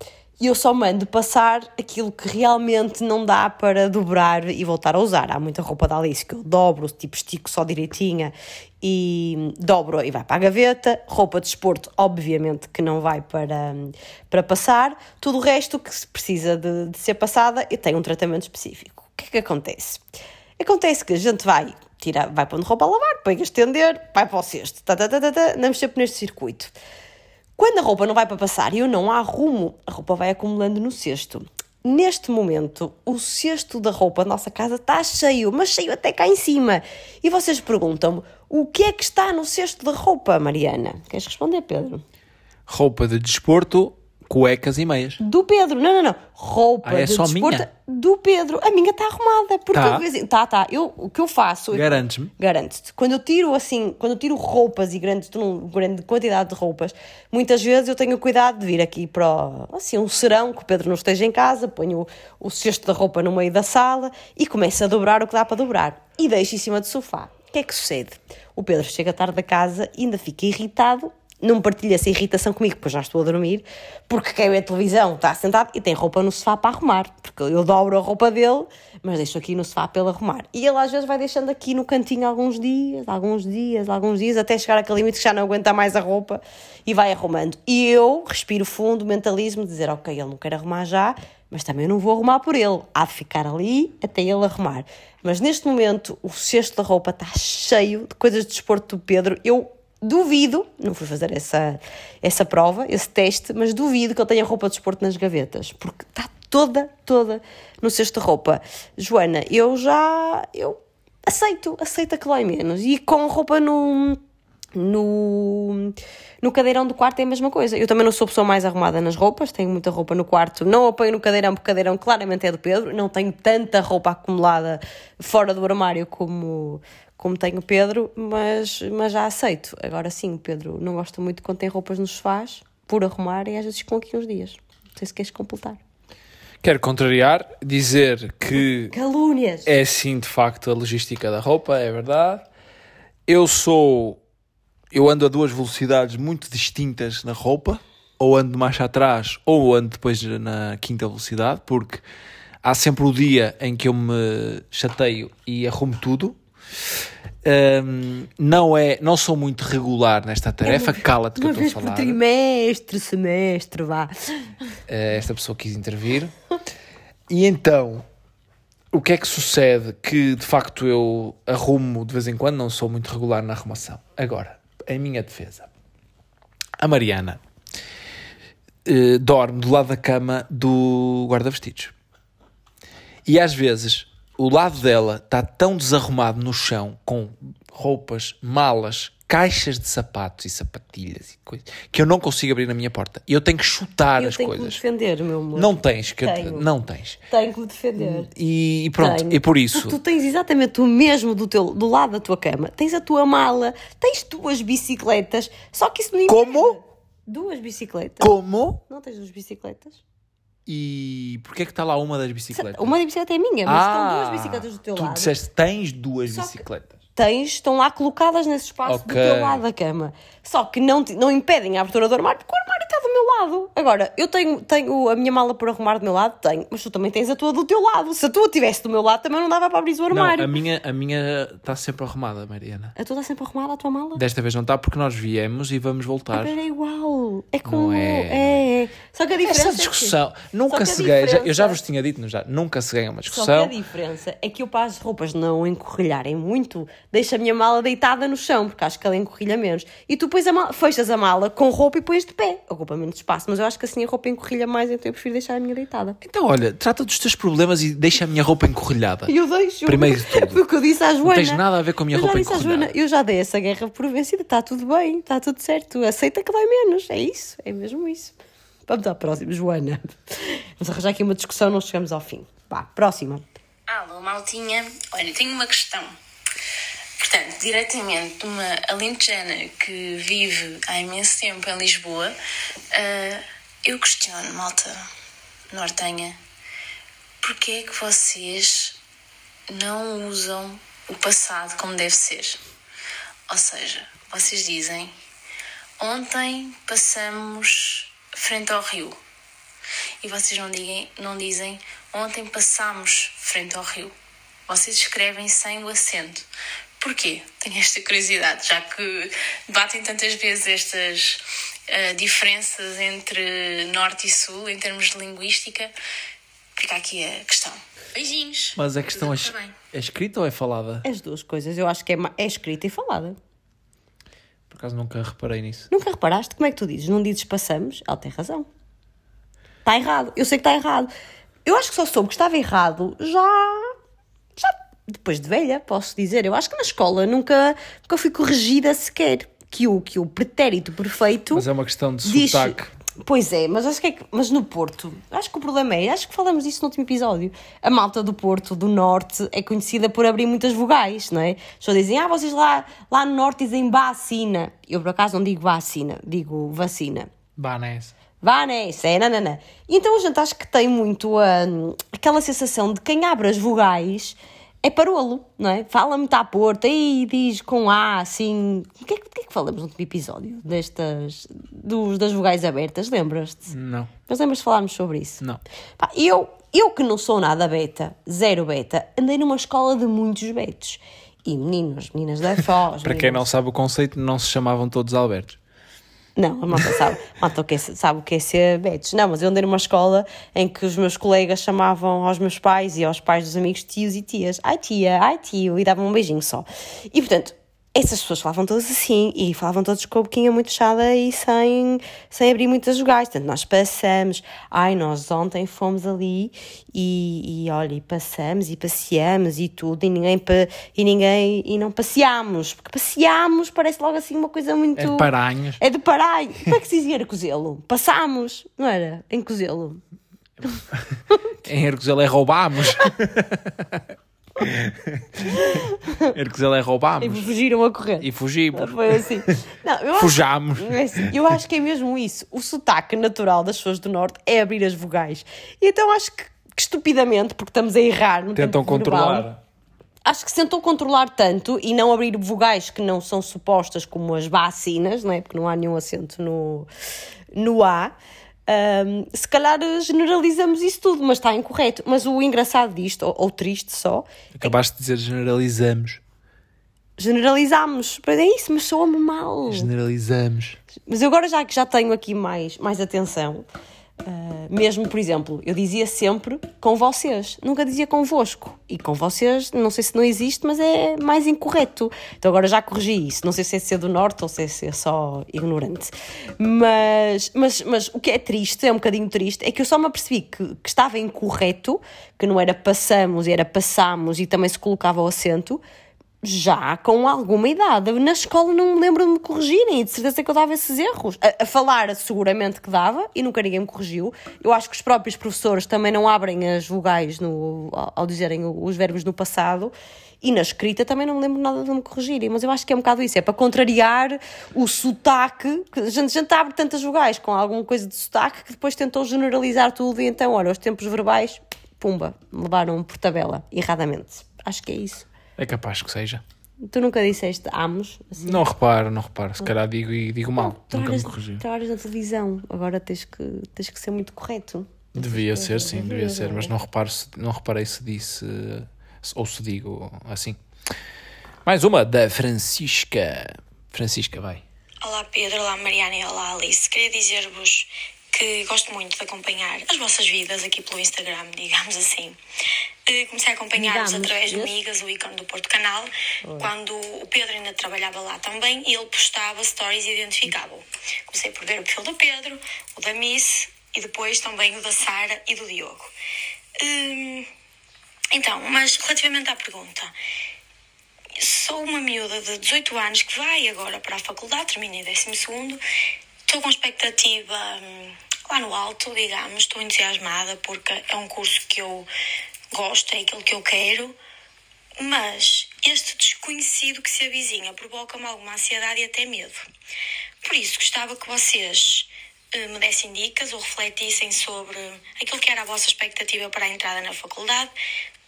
e eu só mando passar aquilo que realmente não dá para dobrar e voltar a usar. Há muita roupa da Alice que eu dobro, tipo estico só direitinha e dobro e vai para a gaveta. Roupa de desporto, obviamente, que não vai para, para passar. Tudo o resto que precisa de, de ser passada, eu tenho um tratamento específico. O que é que acontece? Acontece que a gente vai tirar, vai pondo roupa a lavar, pega a estender, vai para o cesto, tá, tá, tá, tá, tá, andamos sempre neste circuito. Quando a roupa não vai para passar e eu não arrumo, a roupa vai acumulando no cesto. Neste momento, o cesto da roupa da nossa casa está cheio, mas cheio até cá em cima. E vocês perguntam-me, o que é que está no cesto da roupa, Mariana? Queres responder, Pedro? Roupa de desporto, cuecas e meias. Do Pedro, não, não, não. Roupa Ah, é de só desporto minha? do Pedro. A minha está arrumada. Porque Tá. vez tá, tá. Eu, o que eu faço. Garantes-me. Garanto-te. Quando eu tiro assim, quando eu tiro roupas e grande, grande quantidade de roupas, muitas vezes eu tenho cuidado de vir aqui para o- assim, um serão que o Pedro não esteja em casa, ponho o, o cesto da roupa no meio da sala e começo a dobrar o que dá para dobrar. E deixo em cima do sofá. O que é que sucede? O Pedro chega tarde da casa e ainda fica irritado não partilha essa irritação comigo, pois já estou a dormir, porque quer ver a televisão, está sentado e tem roupa no sofá para arrumar, porque eu dobro a roupa dele, mas deixo aqui no sofá para ele arrumar. E ele às vezes vai deixando aqui no cantinho alguns dias, alguns dias, alguns dias, até chegar àquele limite que já não aguenta mais a roupa e vai arrumando. E eu respiro fundo, mentalismo, dizer, ok, ele não quer arrumar já, mas também não vou arrumar por ele. Há de ficar ali até ele arrumar. Mas neste momento o cesto da roupa está cheio de coisas de desporto do Pedro. Eu duvido, não fui fazer essa, essa prova, esse teste, mas duvido que ele tenha roupa de desporto nas gavetas, porque está toda, toda no cesto de roupa. Joana, eu já, eu aceito, aceito aquilo é menos. E com roupa no, no, no cadeirão do quarto é a mesma coisa. Eu também não sou a pessoa mais arrumada nas roupas, tenho muita roupa no quarto, não a ponho no cadeirão, porque o cadeirão claramente é do Pedro, não tenho tanta roupa acumulada fora do armário como, como tem o Pedro, mas, mas já aceito. Agora sim, o Pedro não gosta muito quando tem roupas nos sofás, por arrumar, e às vezes com aqui uns dias. Não sei se queres completar. Quero contrariar, dizer que Calúnias! é sim de facto a logística da roupa, é verdade. Eu sou. Eu ando a duas velocidades muito distintas na roupa, ou ando mais atrás, ou ando depois na quinta velocidade, porque há sempre o dia em que eu me chateio e arrumo tudo. Hum, não, é, não sou muito regular nesta tarefa, cala-te que eu estou a por falar. trimestre, semestre, vá. Eh, esta pessoa quis intervir. E então, o que é que sucede? Que de facto eu arrumo de vez em quando, não sou muito regular na arrumação. Agora, em minha defesa, a Mariana eh, dorme do lado da cama do guarda-vestidos. E às vezes o lado dela está tão desarrumado no chão com roupas, malas, caixas de sapatos e sapatilhas e coisas que eu não consigo abrir na minha porta. E eu tenho que chutar Eu as tenho que me coisas. defender, meu amor. Não tens, que Tenho. não tens. Tenho que me defender. E, e pronto, Tenho. e por isso. Porque tu tens exatamente o mesmo do, teu, do lado da tua cama. Tens a tua mala, tens duas bicicletas, só que isso não Como? Duas bicicletas. Como? Não tens duas bicicletas? E porquê é que está lá uma das bicicletas? Uma bicicleta é minha, mas Ah, estão duas bicicletas do teu tu lado. disseste tens duas Só bicicletas. tens, estão lá colocadas nesse espaço Ok. do teu lado da cama. Só que não, te- não impedem a abertura do armário, porque o armário está do meu lado. Agora, eu tenho, tenho a minha mala por arrumar do meu lado, tenho, mas tu também tens a tua do teu lado. Se a tua estivesse do meu lado, também não dava para abrir o Não, armário. a minha a minha está sempre arrumada, Mariana. A tua está sempre arrumada, a tua mala? Desta vez não está porque nós viemos e vamos voltar. Mas é igual. É como. Não é, é, é. Só que a diferença. Essa é que- discussão nunca que a se ganha. já- Eu já diferença- vos tinha dito, não já? Nunca se ganha uma Só que discussão. a diferença é que eu, para as roupas não encorrilharem muito, deixo a minha mala deitada no chão, porque acho que ela encorrilha menos. E tu pões a mala, fechas a mala com roupa e pões de pé. Ocupa menos espaço, mas eu acho que assim a roupa encorrilha mais, então eu prefiro deixar a minha deitada. Então, olha, trata dos teus problemas e deixa a minha roupa encorrilhada. Eu deixo. Primeiro de tudo. Foi o que eu disse à Joana. tens nada a ver com a minha roupa disse à Joana, encorrilhada. Eu já dei essa guerra por vencida, está tudo bem, está tudo certo. Aceita que dói menos. É isso, é mesmo isso. Vamos à próxima, Joana. Vamos arranjar aqui uma discussão, não chegamos ao fim. Vá, próxima. Alô, maltinha. Olha, tenho uma questão. Portanto, diretamente de uma alentejana que vive há imenso tempo em Lisboa, ah, eu questiono, malta nortenha, porquê é que vocês não usam o passado como deve ser? Ou seja, vocês dizem, ontem passamos frente ao rio. E vocês não, digam, não dizem ontem passámos frente ao rio. Vocês escrevem sem o acento. Porquê? Tenho esta curiosidade, já que batem tantas vezes estas ah, diferenças entre norte e sul em termos de linguística. Fica aqui a questão. Beijinhos. Mas a questão é, é escrita ou é falada? As duas coisas, eu acho que é, é escrita e falada. Por acaso nunca reparei nisso. Nunca reparaste? Como é que tu dizes? Não dizes passamos? Ela tem razão. Está errado. Eu sei que está errado. Eu acho que só soube que estava errado já. Depois de velha, posso dizer. Eu acho que na escola nunca, nunca fui corrigida sequer. Que o, que o pretérito perfeito. Mas é uma questão de diz- sotaque. Pois é, mas acho que, é que- mas no Porto, acho que o problema é, acho que falamos disso no último episódio. A malta do Porto, do Norte, é conhecida por abrir muitas vogais, não é? Pessoas dizem, ah, vocês lá, lá no Norte dizem vacina. Eu por acaso não digo vacina, digo vacina. Vá nessa, é nanana. Então a gente acho que tem muito hum, aquela sensação de quem abre as vogais é parolo, não é? Fala muito à porta e diz com A, assim. O que é, que, é que falamos no último episódio destas, dos, das vogais abertas? Lembras-te? Não. Mas lembras de falarmos sobre isso? Não. Pá, eu, eu que não sou nada beta, zero beta, andei numa escola de muitos betos. E meninos, meninas da Foz. Para quem não sabe o conceito, não se chamavam todos Albertos. Não, a malta sabe, a malta que é- sabe o que é ser betos. Não, mas eu andei numa escola em que os meus colegas chamavam aos meus pais e aos pais dos amigos tios e tias. Ai tia, ai tio, e davam um beijinho só. E portanto, essas pessoas falavam todas assim e falavam todos com a boquinha muito fechada e sem, sem abrir muitas vogais. Portanto, nós passamos. Ai, nós ontem fomos ali e, e olha, e passamos e passeamos e tudo, e ninguém, e ninguém, e não passeámos, porque passeámos parece logo assim uma coisa muito. É de paranhos. É de parai. Como é que se dizia Arcozelo? Passámos, não era? Em Cozelo. Em Hercosel é roubámos. Hercosel é E roubámos. fugiram a correr. E fugimos. Foi assim. Não, eu acho, é assim, eu acho que é mesmo isso. O sotaque natural das pessoas do Norte é abrir as vogais. E então acho que, que estupidamente, porque estamos a errar no Tentam tempo verbal, controlar. acho que se tentou controlar tanto e não abrir vogais que não são supostas como as vacinas, não é? Porque não há nenhum acento no, no A. Ahm, se calhar generalizamos isso tudo, mas está incorreto. Mas o engraçado disto, ou, ou triste só, Acabaste de dizer generalizamos. generalizamos. É isso, mas soa-me mal. Generalizamos. Mas eu agora já que já tenho aqui mais, mais atenção, ah, mesmo, por exemplo, eu dizia sempre com vocês, nunca dizia convosco. E com vocês, não sei se não existe, mas é mais incorreto. Então agora já corrigi isso. Não sei se é ser do norte ou se é ser só ignorante. Mas, mas, mas o que é triste, é um bocadinho triste, é que eu só me apercebi que, que estava incorreto, que não era passamos, era passamos e também se colocava o acento já com alguma idade. Na escola não me lembro de me corrigirem e de certeza que eu dava esses erros. A, a falar, seguramente que dava e nunca ninguém me corrigiu. Eu acho que os próprios professores também não abrem as vogais no, ao, dizerem os verbos no passado. E na escrita também não me lembro nada de me corrigirem, mas eu acho que é um bocado isso, é para contrariar o sotaque, que a gente, a gente abre tantas vogais com alguma coisa de sotaque que depois tentou generalizar tudo e então, olha, os tempos verbais, pumba, levaram por tabela, erradamente. Acho que é isso. É capaz que seja. Tu nunca disseste amos? Assim? Não reparo, não reparo. Se calhar digo e digo mal. Tu Nunca me corrigi. tu olhas na televisão, agora tens que, tens que ser muito correto. Devia ser, sim, devia ser, mas não, reparo se, não reparei se disse se- ou se digo assim. Mais uma da Francisca. Francisca, vai. Olá Pedro, olá Mariana e olá Alice. Queria dizer-vos que gosto muito de acompanhar as vossas vidas aqui pelo Instagram, digamos assim. Eh, Comecei a acompanhar-vos através de amigas, o ícone do Porto Canal, quando o Pedro ainda trabalhava lá também e ele postava stories e identificava-o. Comecei por ver o perfil do Pedro, o da Miss e depois também o da Sara e do Diogo. Hum, então, mas relativamente à pergunta, sou uma miúda de 18 anos que vai agora para a faculdade, terminei 12 estou com expectativa hum, lá no alto, digamos, estou entusiasmada porque é um curso que eu gosto, é aquilo que eu quero, mas este desconhecido que se avizinha provoca-me alguma ansiedade e até medo. Por isso, gostava que vocês eh, me dessem dicas ou refletissem sobre aquilo que era a vossa expectativa para a entrada na faculdade,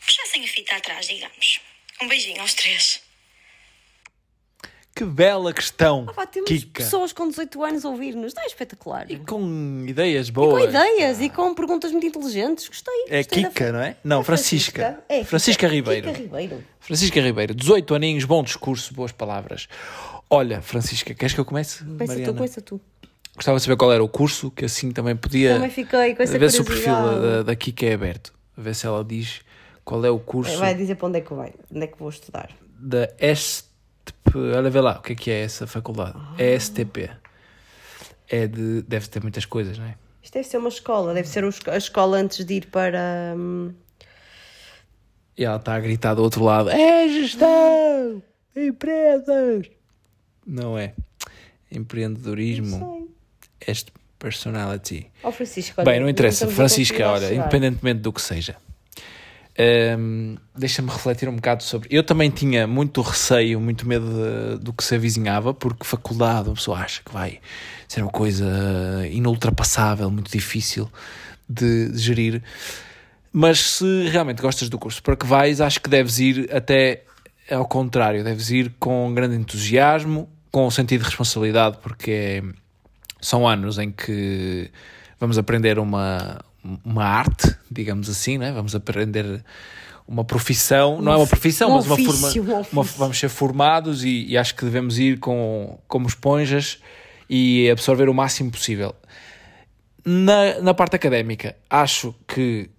puxassem a fita atrás, digamos. Um beijinho aos três. Que bela questão, Ah, pá, temos Kika. pessoas com 18 anos a ouvir-nos, não é espetacular. E com ideias com boas. ideias e com perguntas muito inteligentes, gostei. É gostei da- Kika, não é? Não, É Francisca. É, Francisca Ribeiro. Kika Ribeiro. Francisca Ribeiro, 18 aninhos, bom discurso, boas palavras. Olha, Francisca, queres que eu comece? Pensa Mariana? tu, pensa tu. Gostava de saber qual era o curso, que assim também podia. Também fiquei com essa ver se o perfil da, da Kika é aberto. A ver se ela diz qual é o curso Vai dizer para onde é que vai, onde é que vou estudar. da STP. Olha, vê lá, o que é que é essa faculdade? É STP. É de. Deve ter muitas coisas, não é? Isto deve ser uma escola, deve ser a escola antes de ir para. hum, E ela está a gritar do outro lado: É gestão! Empresas! Não é? Empreendedorismo. Este personality. Ó Francisco, olha, Bem, não interessa. estamos a Francisca, conseguir lá olha, chegar. independentemente do que seja. Hum, Deixa-me refletir um bocado sobre. Eu também tinha muito receio, muito medo de- do que se avizinhava, porque faculdade, uma pessoa acha que vai ser uma coisa inultrapassável, muito difícil de, gerir. Mas se realmente gostas do curso para que vais, acho que deves ir até ao contrário, deves ir com grande entusiasmo, com sentido de responsabilidade, porque é são anos em que vamos aprender uma, uma arte, digamos assim, não é? vamos aprender uma profissão, não é uma profissão, um mas uma forma, ofício, um ofício. uma- vamos ser formados e, e acho que devemos ir com, como esponjas e absorver o máximo possível. Na, na parte académica, acho que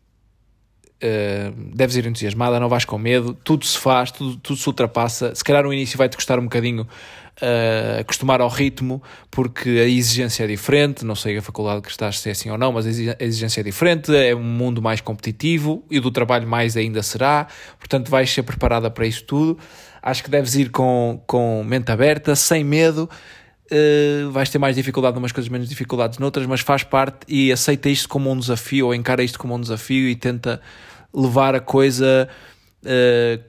Uh, deves ir entusiasmada, não vais com medo, tudo se faz, tudo, tudo se ultrapassa. Se calhar no início vai-te custar um bocadinho uh, acostumar ao ritmo, porque a exigência é diferente. Não sei a faculdade que estás, se é assim ou não, mas a exi- a exigência é diferente. É um mundo mais competitivo e do trabalho mais ainda será. Portanto, vais ser preparada para isso tudo. Acho que deves ir com, com mente aberta, sem medo. Uh, vais ter mais dificuldade numas coisas, menos dificuldades noutras, mas faz parte e aceita isto como um desafio ou encara isto como um desafio e tenta levar a coisa uh,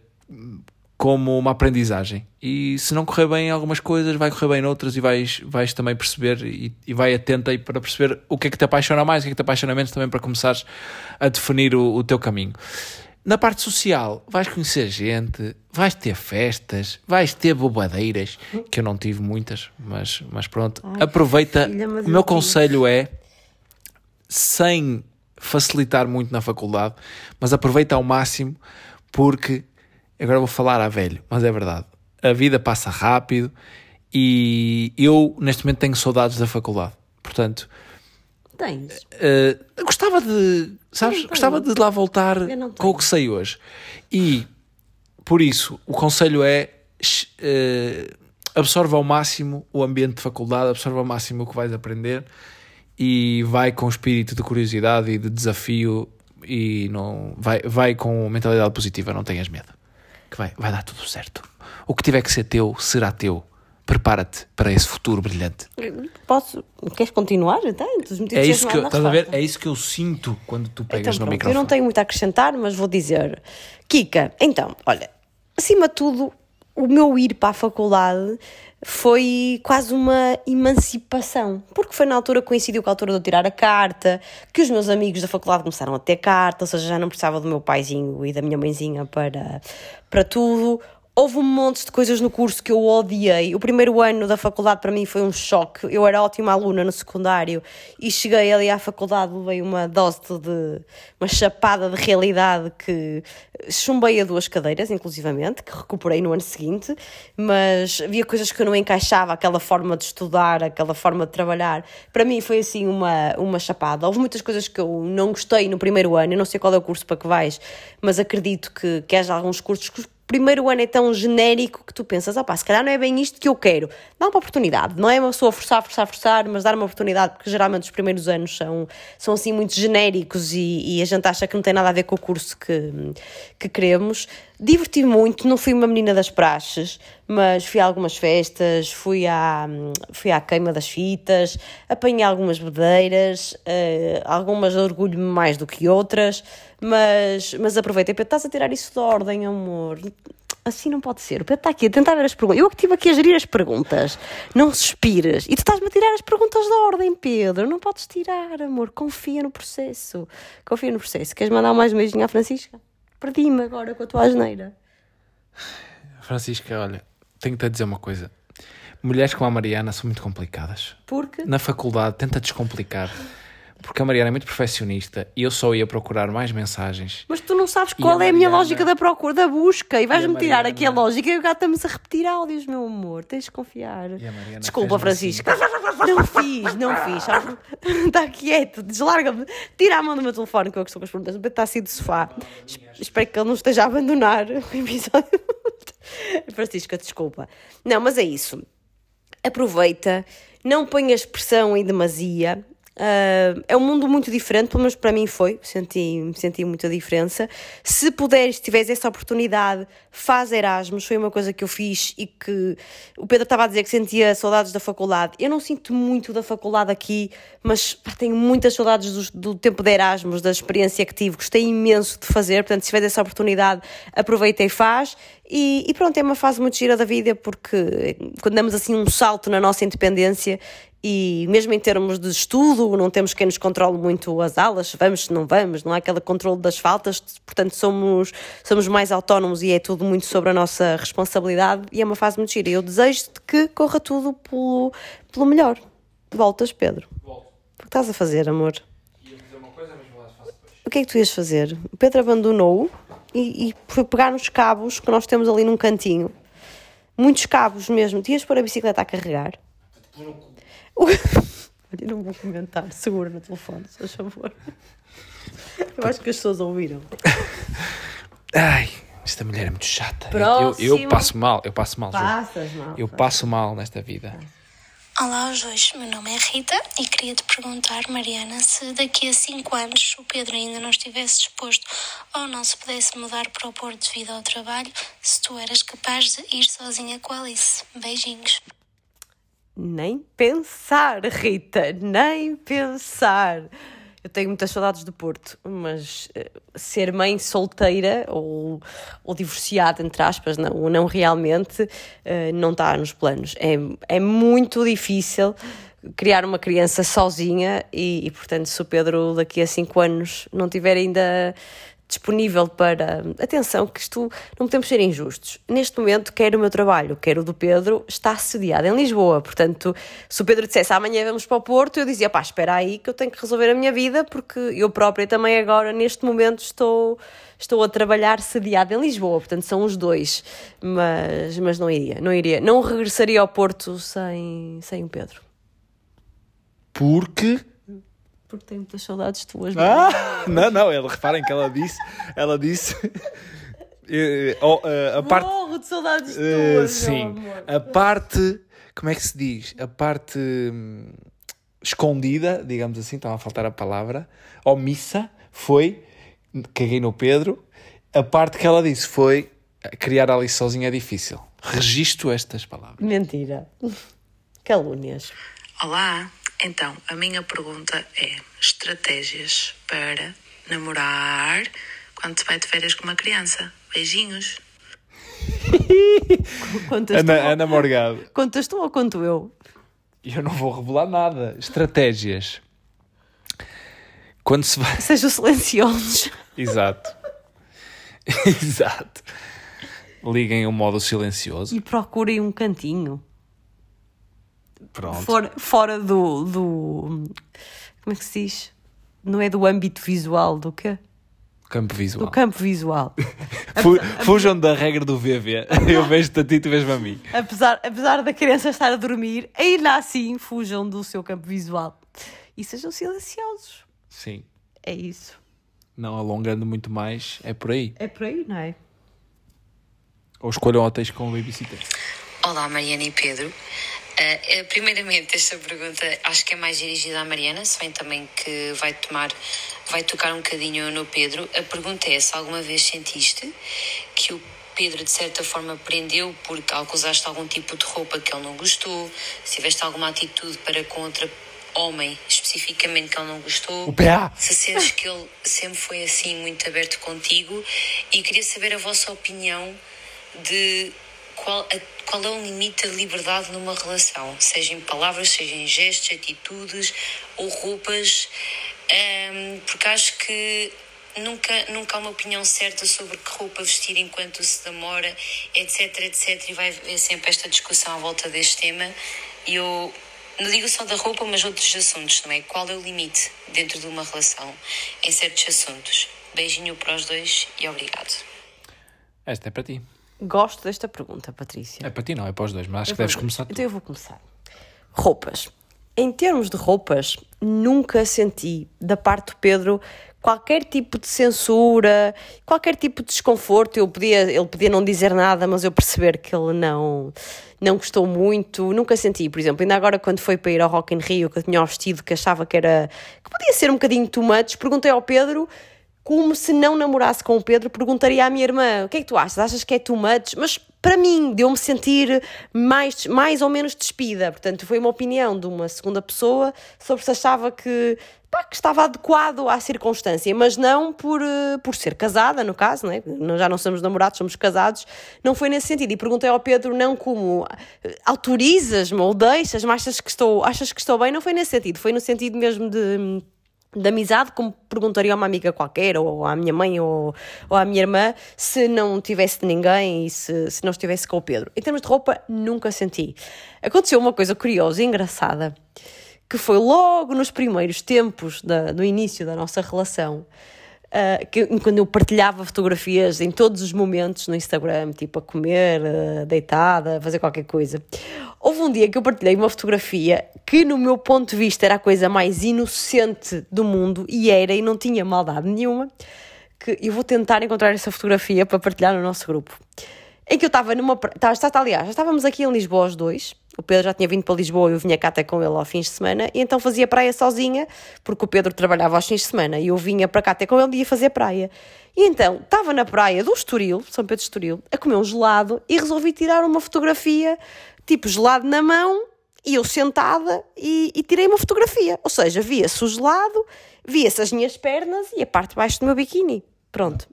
como uma aprendizagem. E se não correr bem em algumas coisas, vai correr bem noutras e vais, vais também perceber e, e vai atenta aí para perceber o que é que te apaixona mais, o que é que te apaixona menos, também para começares a definir o, o teu caminho. Na parte social, vais conhecer gente, vais ter festas, vais ter bobadeiras, que eu não tive muitas, mas, mas pronto. Aproveita. filha, mas o meu eu tive. conselho é, sem facilitar muito na faculdade, mas aproveita ao máximo, porque agora vou falar a velho, mas é verdade. A vida passa rápido e eu, neste momento, tenho saudades da faculdade. Portanto, Tens. Uh, gostava de, sabes, Não, gostava de lá voltar com o que sei hoje. E por isso, o conselho é uh, absorva ao máximo o ambiente de faculdade, absorva ao máximo o que vais aprender e vai com espírito de curiosidade e de desafio e não vai, vai com mentalidade positiva, não tenhas medo. Que vai, vai dar tudo certo. O que tiver que ser teu, será teu. Prepara-te para esse futuro brilhante. Posso? Queres continuar? Então, É isso que eu, estás a ver? É isso que eu sinto quando tu pegas Então, no pronto, microfone. eu não tenho muito a acrescentar, mas vou dizer. Kika, então, olha, acima de tudo, o meu ir para a faculdade foi quase uma emancipação, porque foi na altura que coincidiu com a altura de eu tirar a carta, que os meus amigos da faculdade começaram a ter carta, ou seja, já não precisava do meu paizinho e da minha mãezinha para, para tudo. Houve um monte de coisas no curso que eu odiei. O primeiro ano da faculdade para mim foi um choque. Eu era ótima aluna no secundário e cheguei ali à faculdade, levei uma dose de. uma chapada de realidade que chumbei a duas cadeiras, inclusivamente, que recuperei no ano seguinte, mas havia coisas que eu não encaixava, aquela forma de estudar, aquela forma de trabalhar. Para mim foi assim uma, uma chapada. Houve muitas coisas que eu não gostei no primeiro ano, eu não sei qual é o curso para que vais, mas acredito que, que haja alguns cursos que primeiro ano é tão genérico que tu pensas, ah pá, se calhar não é bem isto que eu quero. Dá uma oportunidade, não é uma pessoa forçar, forçar, forçar, mas dar uma oportunidade, porque geralmente os primeiros anos são, são assim muito genéricos e, e a gente acha que não tem nada a ver com o curso que, que queremos. Diverti-me muito, não fui uma menina das praxes, mas fui a algumas festas, fui à, fui à queima das fitas, apanhei algumas bedeiras, uh, algumas orgulho-me mais do que outras, mas, mas aproveitei para estás a tirar isso de ordem, amor. Assim não pode ser. O Pedro está aqui a tentar ver as perguntas. Eu que estive aqui a gerir as perguntas. Não suspiras. E tu estás-me a tirar as perguntas de ordem, Pedro. Não podes tirar, amor. Confia no processo. Confia no processo. Queres mandar mais um beijinho à Francisca? Perdi-me agora com a tua asneira. Francisca, olha, tenho-te a dizer uma coisa. Mulheres como a Mariana são muito complicadas. Porque? Na faculdade, tenta descomplicar. Porque a Mariana é muito perfeccionista e eu só ia procurar mais mensagens. Mas tu não sabes qual a é a minha Mariana? lógica da procura, da busca. E vais-me tirar Mariana? aqui a lógica e agora estamos a repetir áudios, meu amor. Tens de confiar. Mariana Desculpa, fez-me assim. Francisca. Não fiz, não fiz. Está quieto, deslarga-me. Tira a mão do meu telefone que eu estou com as perguntas. O está assim de sofá. Es- Espero que ele não esteja a abandonar o episódio. Francisca, desculpa. Não, mas é isso. Aproveita, não ponhas pressão em demasia. Ah, é um mundo muito diferente, pelo menos para mim foi, senti, senti muita diferença. Se puderes, tiveres essa oportunidade, faz Erasmus, foi uma coisa que eu fiz e que o Pedro estava a dizer que sentia saudades da faculdade. Eu não sinto muito da faculdade aqui, mas pá, tenho muitas saudades do, do tempo de Erasmus, da experiência que tive, gostei imenso de fazer, portanto, se tiveres essa oportunidade, aproveita e faz. E, e pronto, é uma fase muito gira da vida porque quando damos assim um salto na nossa independência e mesmo em termos de estudo, não temos quem nos controle muito as aulas, se vamos, se não vamos, não há aquele controle das faltas, portanto somos, somos mais autónomos e é tudo muito sobre a nossa responsabilidade e é uma fase muito gira. Eu desejo-te que corra tudo pelo, pelo melhor. Voltas, Pedro. O que estás a fazer, amor? O que é que tu ias fazer? O Pedro abandonou e, e foi pegar nos cabos que nós temos ali num cantinho. Muitos cabos mesmo. Tu ias pôr a bicicleta a carregar? Olha, eu não vou comentar. Segura no telefone, se faz favor. Eu acho que as pessoas ouviram. Ai, esta mulher é muito chata. Eu, Próximo. eu passo mal, eu passo mal. Passas, mal. Eu passo mal nesta vida. Olá aos dois, meu nome é Rita e queria te perguntar, Mariana, se daqui a 5 anos o Pedro ainda não estivesse disposto ou não se pudesse mudar para o Porto devido ao trabalho, se tu eras capaz de ir sozinha com a Alice. Beijinhos. Nem pensar, Rita, nem pensar. Eu tenho muitas saudades do Porto, mas eh, ser mãe solteira ou, ou divorciada, entre aspas, não, ou não realmente, eh, não está nos planos. É, é muito difícil criar uma criança sozinha e, e, portanto, se o Pedro daqui a cinco anos não tiver ainda disponível para. Atenção, que isto não podemos ser injustos. Neste momento, quer o meu trabalho, quer o do Pedro, está sediado em Lisboa. Portanto, se o Pedro dissesse amanhã vamos para o Porto, eu dizia pá, espera aí que eu tenho que resolver a minha vida, porque eu própria também agora, neste momento, estou. Estou a trabalhar sediada em Lisboa, portanto são os dois, mas, mas não iria, não iria, não regressaria ao Porto sem, sem o Pedro. Porque. Porque tenho muitas saudades tuas. Ah, não, não, ela, reparem que ela disse. Ela disse. oh, eh, a parte. Morro de saudades tuas, sim, meu amor. a parte. Como é que se diz? A parte hum, escondida, digamos assim, estava a faltar a palavra, omissa, foi. Caguei no Pedro. A parte que ela disse foi. Criar ali sozinha é difícil. Registro estas palavras. Mentira. Calúnias. Olá, então a minha pergunta é: estratégias para namorar quando se vai de férias com uma criança? Beijinhos. Contas tu, Ana, Ana Morgado. contas tu ou conto eu? Eu não vou revelar nada. Estratégias. Quando se vai. Sejam silenciosos. Exato. Exato. Liguem o modo silencioso. e procurem um cantinho. Pronto. Fora, fora do, do. Como é que se diz? Não é do âmbito visual, do quê? Campo Do visual. campo visual. Fu- Fujam da regra do VV. Eu vejo-te a ti, tu vês-me a mim. apesar, apesar da criança estar a dormir, ainda assim fujam do seu campo visual. E sejam silenciosos. Sim. É isso. Não alongando muito mais, é por aí. É por aí, não é? Ou escolham hotéis com babysitter. Olá, Mariana e Pedro. Uh, primeiramente, esta pergunta acho que é mais dirigida à Mariana, se bem também que vai tomar, vai tocar um bocadinho no Pedro. A pergunta é se alguma vez sentiste que o Pedro de certa forma prendeu porque algo usaste algum tipo de roupa que ele não gostou, se tiveste alguma atitude para com outro homem especificamente que ele não gostou. O PA! Se sentes que ele sempre foi assim muito aberto contigo e queria saber a vossa opinião de qual, a- qual é o limite da liberdade numa relação, seja em palavras, seja em gestos, atitudes ou roupas, Ahm, porque acho que nunca, nunca há uma opinião certa sobre que roupa vestir enquanto se namora, etc, etc, e vai haver sempre esta discussão à volta deste tema, e eu não digo só da roupa, mas outros assuntos, é? Qual é o limite dentro de uma relação em certos assuntos? Beijinho para os dois e obrigado. Esta é para ti. Gosto desta pergunta, Patrícia. É para ti, não, é para os dois, mas acho Eu que deves vou- começar tu. Então eu vou começar. Roupas. Em termos de roupas, nunca senti da parte do Pedro qualquer tipo de censura, qualquer tipo de desconforto. Eu podia, ele podia não dizer nada, mas eu perceber que ele não, não gostou muito. Nunca senti, por exemplo, ainda agora quando foi para ir ao Rock in Rio, que eu tinha o vestido que achava que era que podia ser um bocadinho too much, perguntei ao Pedro como se não namorasse com o Pedro, perguntaria à minha irmã: o que é que tu achas? Achas que é too much? Mas para mim, deu-me sentir mais, mais ou menos despida. Portanto, foi uma opinião de uma segunda pessoa sobre se achava que, pá, que estava adequado à circunstância, mas não por, eh, por ser casada, no caso, é? Nós já não somos namorados, somos casados. Não foi nesse sentido. E perguntei ao Pedro: não como eh, autorizas-me ou deixas-me, achas que, estou, achas que estou bem? Não foi nesse sentido, foi no sentido mesmo de de amizade, como perguntaria a uma amiga qualquer, ou à minha mãe, ou, ou à minha irmã, se não tivesse ninguém e se, se não estivesse com o Pedro. Em termos de roupa, nunca senti. Aconteceu uma coisa curiosa e engraçada, que foi logo nos primeiros tempos da, do início da nossa relação, ah, que, quando eu partilhava fotografias em todos os momentos no Instagram, tipo a comer, ah, deitada, fazer qualquer coisa. Houve um dia que eu partilhei uma fotografia que, no meu ponto de vista, era a coisa mais inocente do mundo e era, e não tinha maldade nenhuma. Que eu vou tentar encontrar essa fotografia para partilhar no nosso grupo. Em que eu estava numa. Tá, está, aliás, já estávamos aqui em Lisboa os dois. O Pedro já tinha vindo para Lisboa e eu vinha cá até com ele aos fins de semana. E então fazia praia sozinha, porque o Pedro trabalhava aos fins de semana. E eu vinha para cá até com ele e ia fazer praia. E então estava na praia do Estoril, São Pedro Estoril, a comer um gelado e resolvi tirar uma fotografia, tipo gelado na mão, e eu sentada e, e tirei uma fotografia. Ou seja, via-se o gelado, via-se as minhas pernas e a parte de baixo do meu biquíni. Pronto.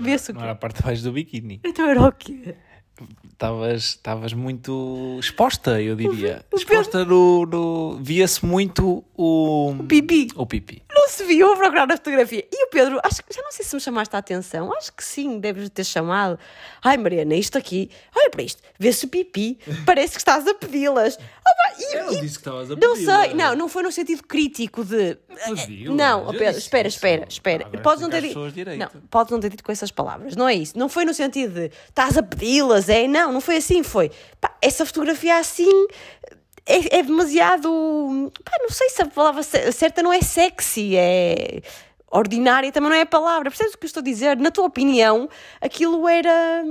Via-se o Não quê? era a parte de baixo do biquíni. Então era o quê? Estavas muito exposta, eu diria. o Exposta no. no... Via-se muito o. Pipi. O pipi. Se viu, vou procurar a fotografia. E o Pedro, acho que já não sei se me chamaste a atenção, acho que sim, deves ter chamado. Ai, Mariana, isto aqui, olha para isto, vê-se o pipi, parece que estás a pedi-las. Ah, pá, e- e- disse que estavas a não sei, não, não foi no sentido crítico de. Pediu, não, oh Pedro, espera, espera, espera. Agora podes não ter dito. Não, podes não ter dito com essas palavras, não é isso. Não foi no sentido de estás a pedi-las, é? Não, não foi assim, foi. Pá, essa fotografia assim é, é demasiado. Pá, não sei se a palavra ce- certa não é sexy, é. Ordinária também não é a palavra. Percebes o que eu estou a dizer? Na tua opinião, aquilo era.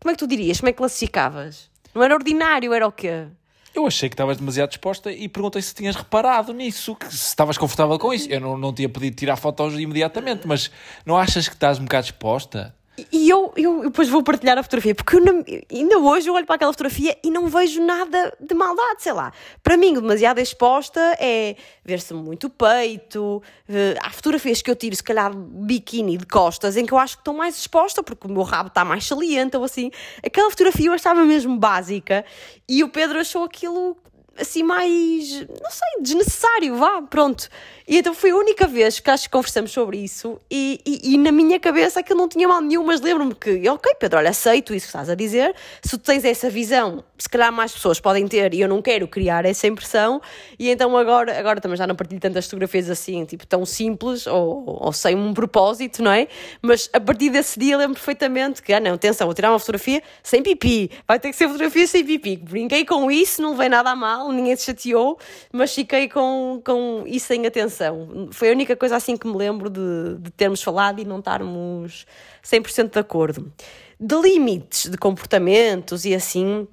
Como é que tu dirias? Como é que classificavas? Não era ordinário, era o quê? Eu achei que estavas demasiado disposta e perguntei se tinhas reparado nisso, que se estavas confortável com isso. Eu não, não tinha pedido tirar fotos imediatamente, mas não achas que estás um bocado disposta? E eu, eu, depois vou partilhar a fotografia, porque não- ainda hoje eu olho para aquela fotografia e não vejo nada de maldade, sei lá. Para mim, demasiado exposta é ver-se muito peito. eh, há fotografias que eu tiro, se calhar, biquíni de costas, em que eu acho que estou mais exposta, porque o meu rabo está mais saliente ou assim. Aquela fotografia eu achava mesmo básica e o Pedro achou aquilo assim mais, não sei, desnecessário, vá, pronto. E então foi a única vez que acho que conversamos sobre isso e, e, e na minha cabeça aquilo não tinha mal nenhum, mas lembro-me que, ok, Pedro, olha, aceito isso que estás a dizer, se tu tens essa visão, se calhar mais pessoas podem ter e eu não quero criar essa impressão e então agora, agora também já não partilho tantas fotografias assim, tipo, tão simples ou, ou sem um propósito, não é? Mas a partir desse dia lembro perfeitamente que, ah não, atenção, vou tirar uma fotografia sem pipi, vai ter que ser fotografia sem pipi. Brinquei com isso, não veio nada a mal, ninguém se chateou, mas fiquei com, com isso em atenção. Foi a única coisa assim que me lembro de, de termos falado e não estarmos 100% de acordo. De limites de comportamentos e assim.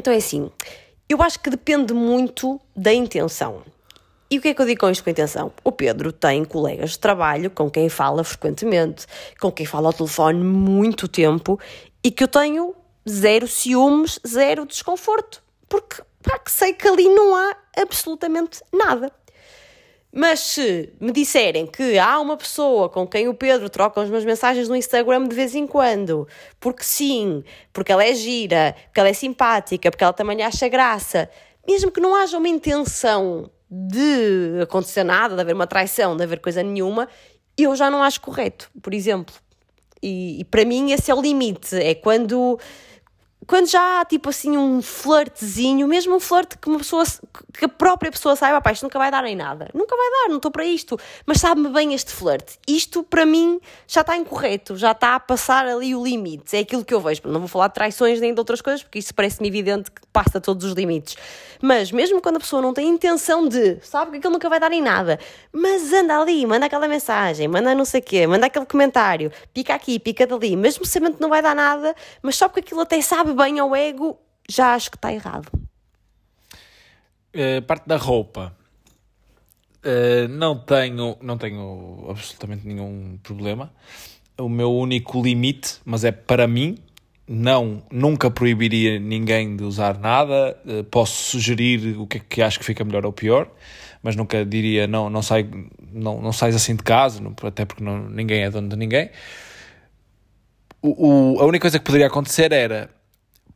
Então é assim, eu acho que depende muito da intenção. E o que é que eu digo com isto com intenção? O Pedro tem colegas de trabalho com quem fala frequentemente, com quem fala ao telefone muito tempo e que eu tenho zero ciúmes, zero desconforto. Porque pá, que sei que ali não há absolutamente nada. Mas se me disserem que há uma pessoa com quem o Pedro troca as minhas mensagens no Instagram de vez em quando, porque sim, porque ela é gira, porque ela é simpática, porque ela também acha graça, mesmo que não haja uma intenção de acontecer nada, de haver uma traição, de haver coisa nenhuma, eu já não acho correto, por exemplo. E, e para mim esse é o limite, é quando quando já há tipo assim um flirtzinho, mesmo um flerte que uma pessoa que a própria pessoa saiba, pá, isto nunca vai dar em nada. Nunca vai dar, não estou para isto. Mas sabe-me bem este flerte. Isto para mim já está incorreto, já está a passar ali o limite. É aquilo que eu vejo. Não vou falar de traições nem de outras coisas, porque isso parece-me evidente que passa todos os limites. Mas mesmo quando a pessoa não tem intenção de, sabe que aquilo nunca vai dar em nada, mas anda ali, manda aquela mensagem, manda não sei o quê, manda aquele comentário, pica aqui, pica dali, mesmo sabendo que não vai dar nada, mas só porque aquilo até sabe bem ao ego, já acho que está errado. Uh, parte da roupa. Uh, não tenho, não tenho absolutamente nenhum problema. O meu único limite, mas é para mim, não, nunca proibiria ninguém de usar nada. Uh, posso sugerir o que é que acho que fica melhor ou pior, mas nunca diria não, não sai, não, não sais assim de casa, não, até porque não, ninguém é dono de ninguém. O, o, a única coisa que poderia acontecer era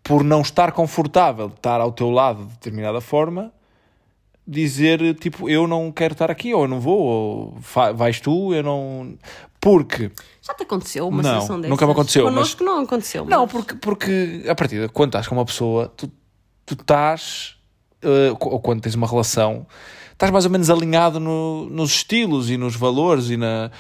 por não estar confortável de estar ao teu lado de determinada forma, dizer tipo, eu não quero estar aqui, ou eu não vou, ou vais tu, eu não. Porque. Já te aconteceu uma não, situação dessas? Nunca me aconteceu. Connosco mas... não aconteceu. Mas... Não, porque, porque a partir de quando estás com uma pessoa, tu, tu estás. Uh, ou quando tens uma relação, estás mais ou menos alinhado no, nos estilos e nos valores e na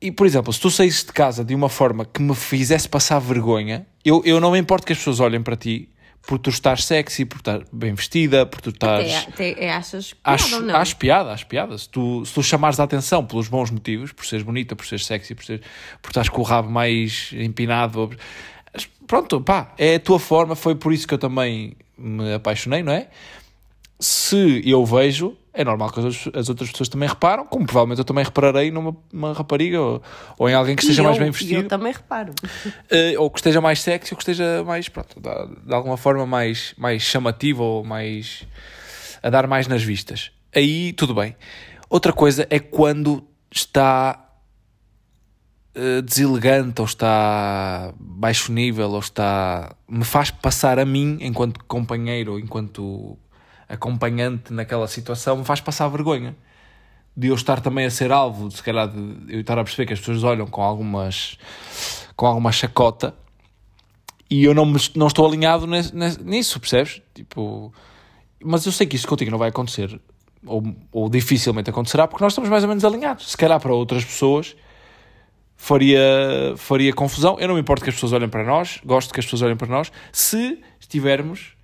e, por exemplo, se tu saísse de casa de uma forma que me fizesse passar vergonha, eu, eu não me importo que as pessoas olhem para ti por tu estar sexy, por estar bem vestida, por tu estás. Até, até achas piada acho, ou não? Acho piada, acho piada. Se tu, se tu chamares a atenção pelos bons motivos, por seres bonita, por seres sexy, por, ser, por estás com o rabo mais empinado, pronto, pá, é a tua forma, foi por isso que eu também me apaixonei, não é? Se eu vejo é normal que as, as, outras pessoas também reparam, como provavelmente eu também repararei numa rapariga ou, ou, em alguém que esteja eu, mais bem vestido. Eu também reparo. Uh, ou que esteja mais sexy, ou que esteja mais, pronto, de, de, alguma forma mais, mais chamativo ou mais. a dar mais nas vistas. Aí tudo bem. Outra coisa é quando está uh, deselegante ou está baixo nível ou está. me faz passar a mim, enquanto companheiro ou enquanto acompanhante naquela situação me faz passar vergonha. De eu estar também a ser alvo, se calhar, de eu estar a perceber que as pessoas olham com algumas. com alguma chacota e eu não, me, não estou alinhado nisso, percebes? Tipo, mas eu sei que isso contigo não vai acontecer, ou, ou dificilmente acontecerá, porque nós estamos mais ou menos alinhados. Se calhar para outras pessoas faria, faria confusão. Eu não me importo que as pessoas olhem para nós, gosto que as pessoas olhem para nós, se estivermos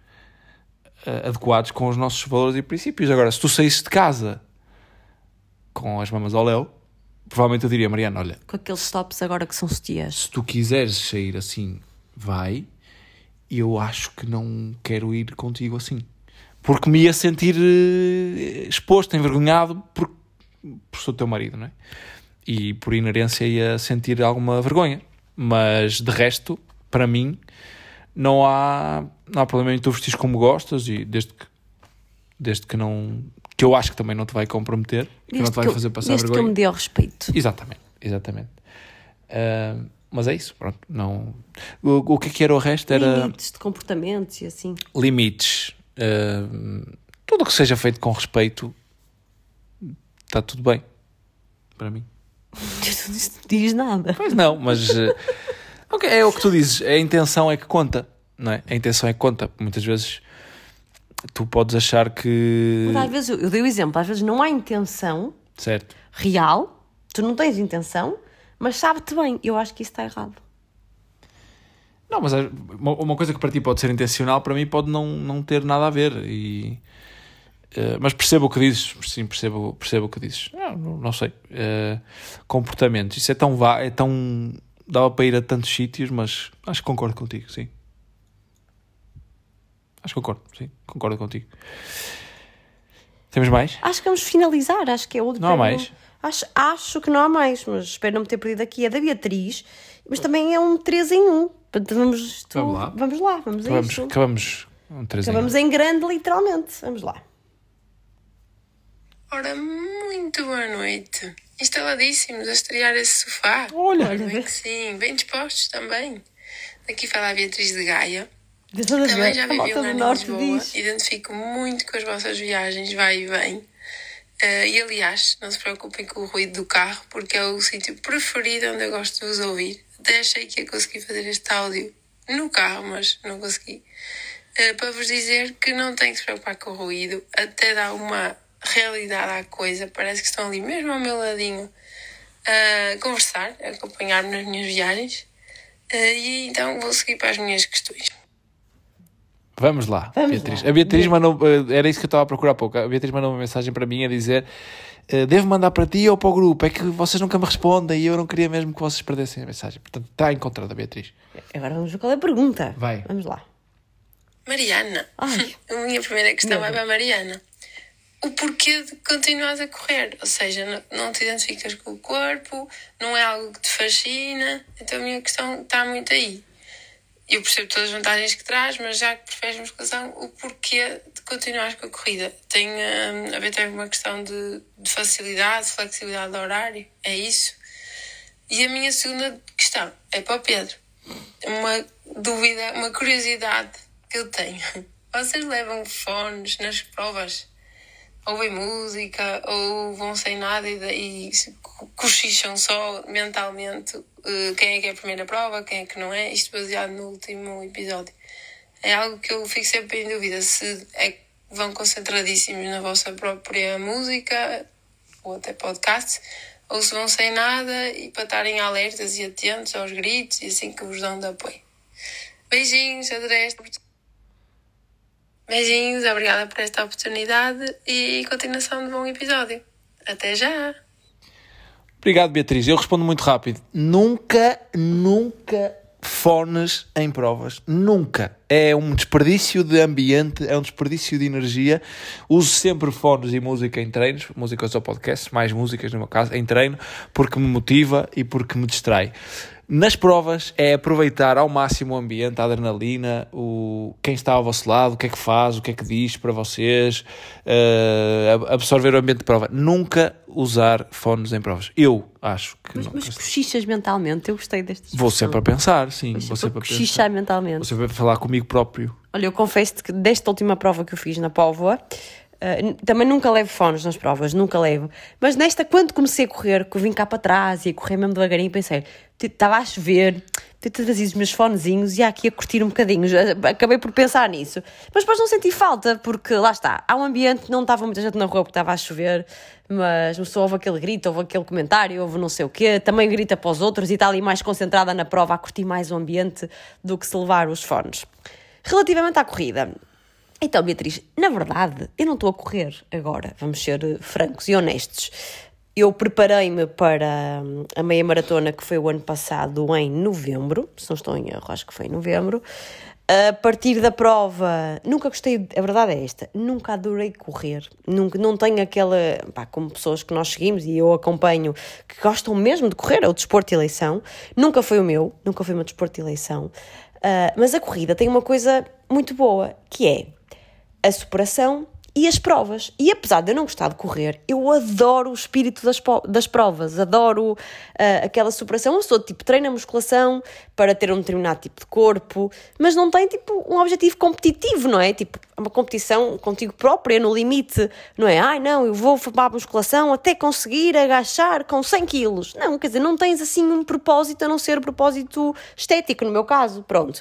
uh, adequados com os nossos valores e princípios. Agora, se tu saísses de casa com as mamas ao léu, provavelmente eu diria, Mariana, olha... Com aqueles tops agora que são sutiãs. Se tu quiseres sair assim, vai. Eu acho que não quero ir contigo assim. Porque me ia sentir uh, exposto, envergonhado, por, por ser teu marido, não é? E por inerência ia sentir alguma vergonha. Mas, de resto, para mim, não há, não há problema em tu vestir como gostas e desde que, desde que não. que eu acho que também não te vai comprometer, que não te vai fazer passar desde vergonha. que eu me dê ao respeito. Exatamente, exatamente. Uh, mas é isso, pronto. Não... O, o que, é que era o resto? Era... Limites de comportamentos e assim. Limites. Uh, tudo o que seja feito com respeito está tudo bem para mim. Tu não diz nada. Pois não, mas eh, ok, é o que tu dizes, a intenção é que conta, não é? A intenção é que conta. Muitas vezes tu podes achar que. Mas às vezes, eu dei o exemplo, às vezes não há intenção Certo. real, tu não tens intenção, mas sabe-te bem. Eu acho que isso está errado. Não, mas é- uma coisa que para ti pode ser intencional, para mim pode não, não ter nada a ver. E, eh, mas percebo o que dizes, sim, percebo, percebo o que dizes. Não, não, sei. Eh, comportamentos, isso é tão é tão. Dava para ir a tantos sítios, mas acho que concordo contigo, sim. Acho que concordo, sim, concordo contigo. Temos mais? Acho que vamos finalizar, acho que é o último. Não há mais? Acho, acho que não há mais, mas espero não me ter perdido aqui. É da Beatriz, mas também é um 3 em 1. Portanto, vamos, tu- Vamos lá. Vamos lá, vamos a Acabamos, isto. acabamos um três em um. Acabamos em grande, literalmente. Vamos lá. Ora, muito boa noite. Instaladíssimos a estrear esse sofá. Olha. Ora, bem que sim, bem dispostos também. Daqui fala a Beatriz de Gaia. A Também já vivi um ano em Lisboa. diz. Identifico muito com as vossas viagens, vai e vem. Eh, e aliás, não se preocupem com o ruído do carro, porque é o sítio preferido onde eu gosto de vos ouvir. Até achei que ia conseguir fazer este áudio no carro, mas não consegui. Eh, para vos dizer que não tem que se preocupar com o ruído, até dá uma realidade à coisa. Parece que estão ali mesmo ao meu ladinho a conversar, a acompanhar-me nas minhas viagens. Eh, e então vou seguir para as minhas questões. Vamos lá, Vamos Beatriz. lá. A Beatriz mandou, eh, era isso que eu estava a procurar há pouco. A Beatriz mandou uma mensagem para mim a dizer: Devo mandar para ti ou para o grupo? É que vocês nunca me respondem e eu não queria mesmo que vocês perdessem a mensagem. Portanto, está encontrada, Beatriz. Agora vamos ver qual é a pergunta. Vai. Vamos lá. Mariana. Ai. A minha primeira questão Meu vai para a Mariana. O porquê de continuares a correr? Ou seja, não, te identificas com o corpo, não é algo que te fascina, então a minha questão está muito aí. Eu percebo todas as vantagens que traz, mas já que preferes musculação, o porquê de continuares com a corrida? Tem hum, a ver também com uma questão de, de facilidade, flexibilidade de horário? É isso? E a minha segunda questão é para o Pedro. Uma dúvida, uma curiosidade que eu tenho. Vocês levam fones nas provas? Ouvem música ou vão sem nada e, co- cochicham só mentalmente eh, quem é que é a primeira prova, quem é que não é? Isto baseado no último episódio. É algo que eu fico sempre em dúvida se é vão concentradíssimos na vossa própria música ou até podcast, ou se vão sem nada e para estarem alertas e atentos aos gritos e assim que vos dão de apoio. Beijinhos, adorei esta. Beijinhos, obrigada por esta oportunidade e continuação de bom episódio. Até já! Obrigado, Beatriz. Eu respondo muito rápido. Nunca, nunca fones em provas. Nunca. É um desperdício de ambiente, é um desperdício de energia. Uso sempre fones e música em treinos, músicas ou podcasts, mais músicas no meu caso, em treino, porque me motiva e porque me distrai. Nas provas é aproveitar ao máximo o ambiente, a adrenalina, o, quem está ao vosso lado, o que é que faz, o que é que diz para vocês, eh, absorver o ambiente de prova. Nunca usar fones em provas. Eu acho que Mas, mas cochichas mentalmente, eu gostei desta Vou sempre a pensar, sim. Vou Sempre a pensar. mentalmente. Vou sempre a falar comigo próprio. Olha, eu confesso que desta última prova que eu fiz na Póvoa, n- também nunca levo fones nas provas, nunca levo. Mas nesta, quando comecei a correr, que eu vim cá para trás e a correr mesmo devagarinho, pensei, "T- estava a chover, trazido os meus fonezinhos e aqui a curtir um bocadinho. Acabei por pensar nisso. Mas depois não senti falta, porque lá está, há um ambiente, não estava muita gente na rua porque estava a chover, mas uma pessoa ouve aquele grito, ouve aquele comentário, ouve não sei o quê, também grita para os outros e está ali mais concentrada na prova a curtir mais o ambiente do que se levar os fones. Relativamente à corrida, então, Beatriz, na verdade, eu não estou a correr agora, vamos ser eh, francos e honestos. Eu preparei-me para hum, a meia maratona que foi o ano passado, em novembro, se não estou em erro, acho que foi em novembro. A partir da prova, nunca gostei, a verdade é esta, nunca adorei correr, nunca, não tenho aquela, pá, como pessoas que nós seguimos e eu acompanho, que gostam mesmo de correr, é o desporto de eleição, nunca foi o meu, nunca foi o meu desporto de eleição, Ah, mas a corrida tem uma coisa muito boa, que é a superação e as provas. E apesar de eu não gostar de correr, eu adoro o espírito das, das provas, adoro ah, aquela superação. Eu sou tipo, treino a musculação para ter um determinado tipo de corpo, mas não tem tipo um objetivo competitivo, não é? Tipo, é uma competição contigo própria, no limite, não é? Ai não, eu vou para a musculação até conseguir agachar com 100 quilos. Não, quer dizer, não tens assim um propósito a não ser o propósito estético, no meu caso, pronto.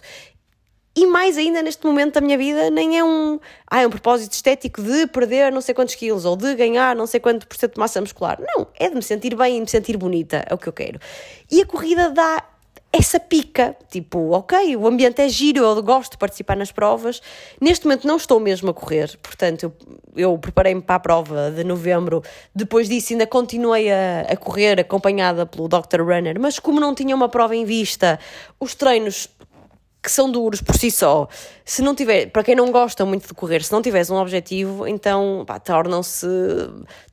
E mais ainda neste momento da minha vida, nem é um, ah, é um propósito estético de perder não sei quantos quilos ou de ganhar não sei quanto por cento de massa muscular. Não, é de me sentir bem e me sentir bonita, é o que eu quero. E a corrida dá essa pica, tipo, ok, o ambiente é giro, eu gosto de participar nas provas. Neste momento não estou mesmo a correr, portanto, eu, eu preparei-me para a prova de novembro. Depois disso, ainda continuei a, a correr, acompanhada pelo Dr. Runner, mas como não tinha uma prova em vista, os treinos que são duros por si só, se não tiver, para quem não gosta muito de correr, se não tiveres um objetivo, então tornam-se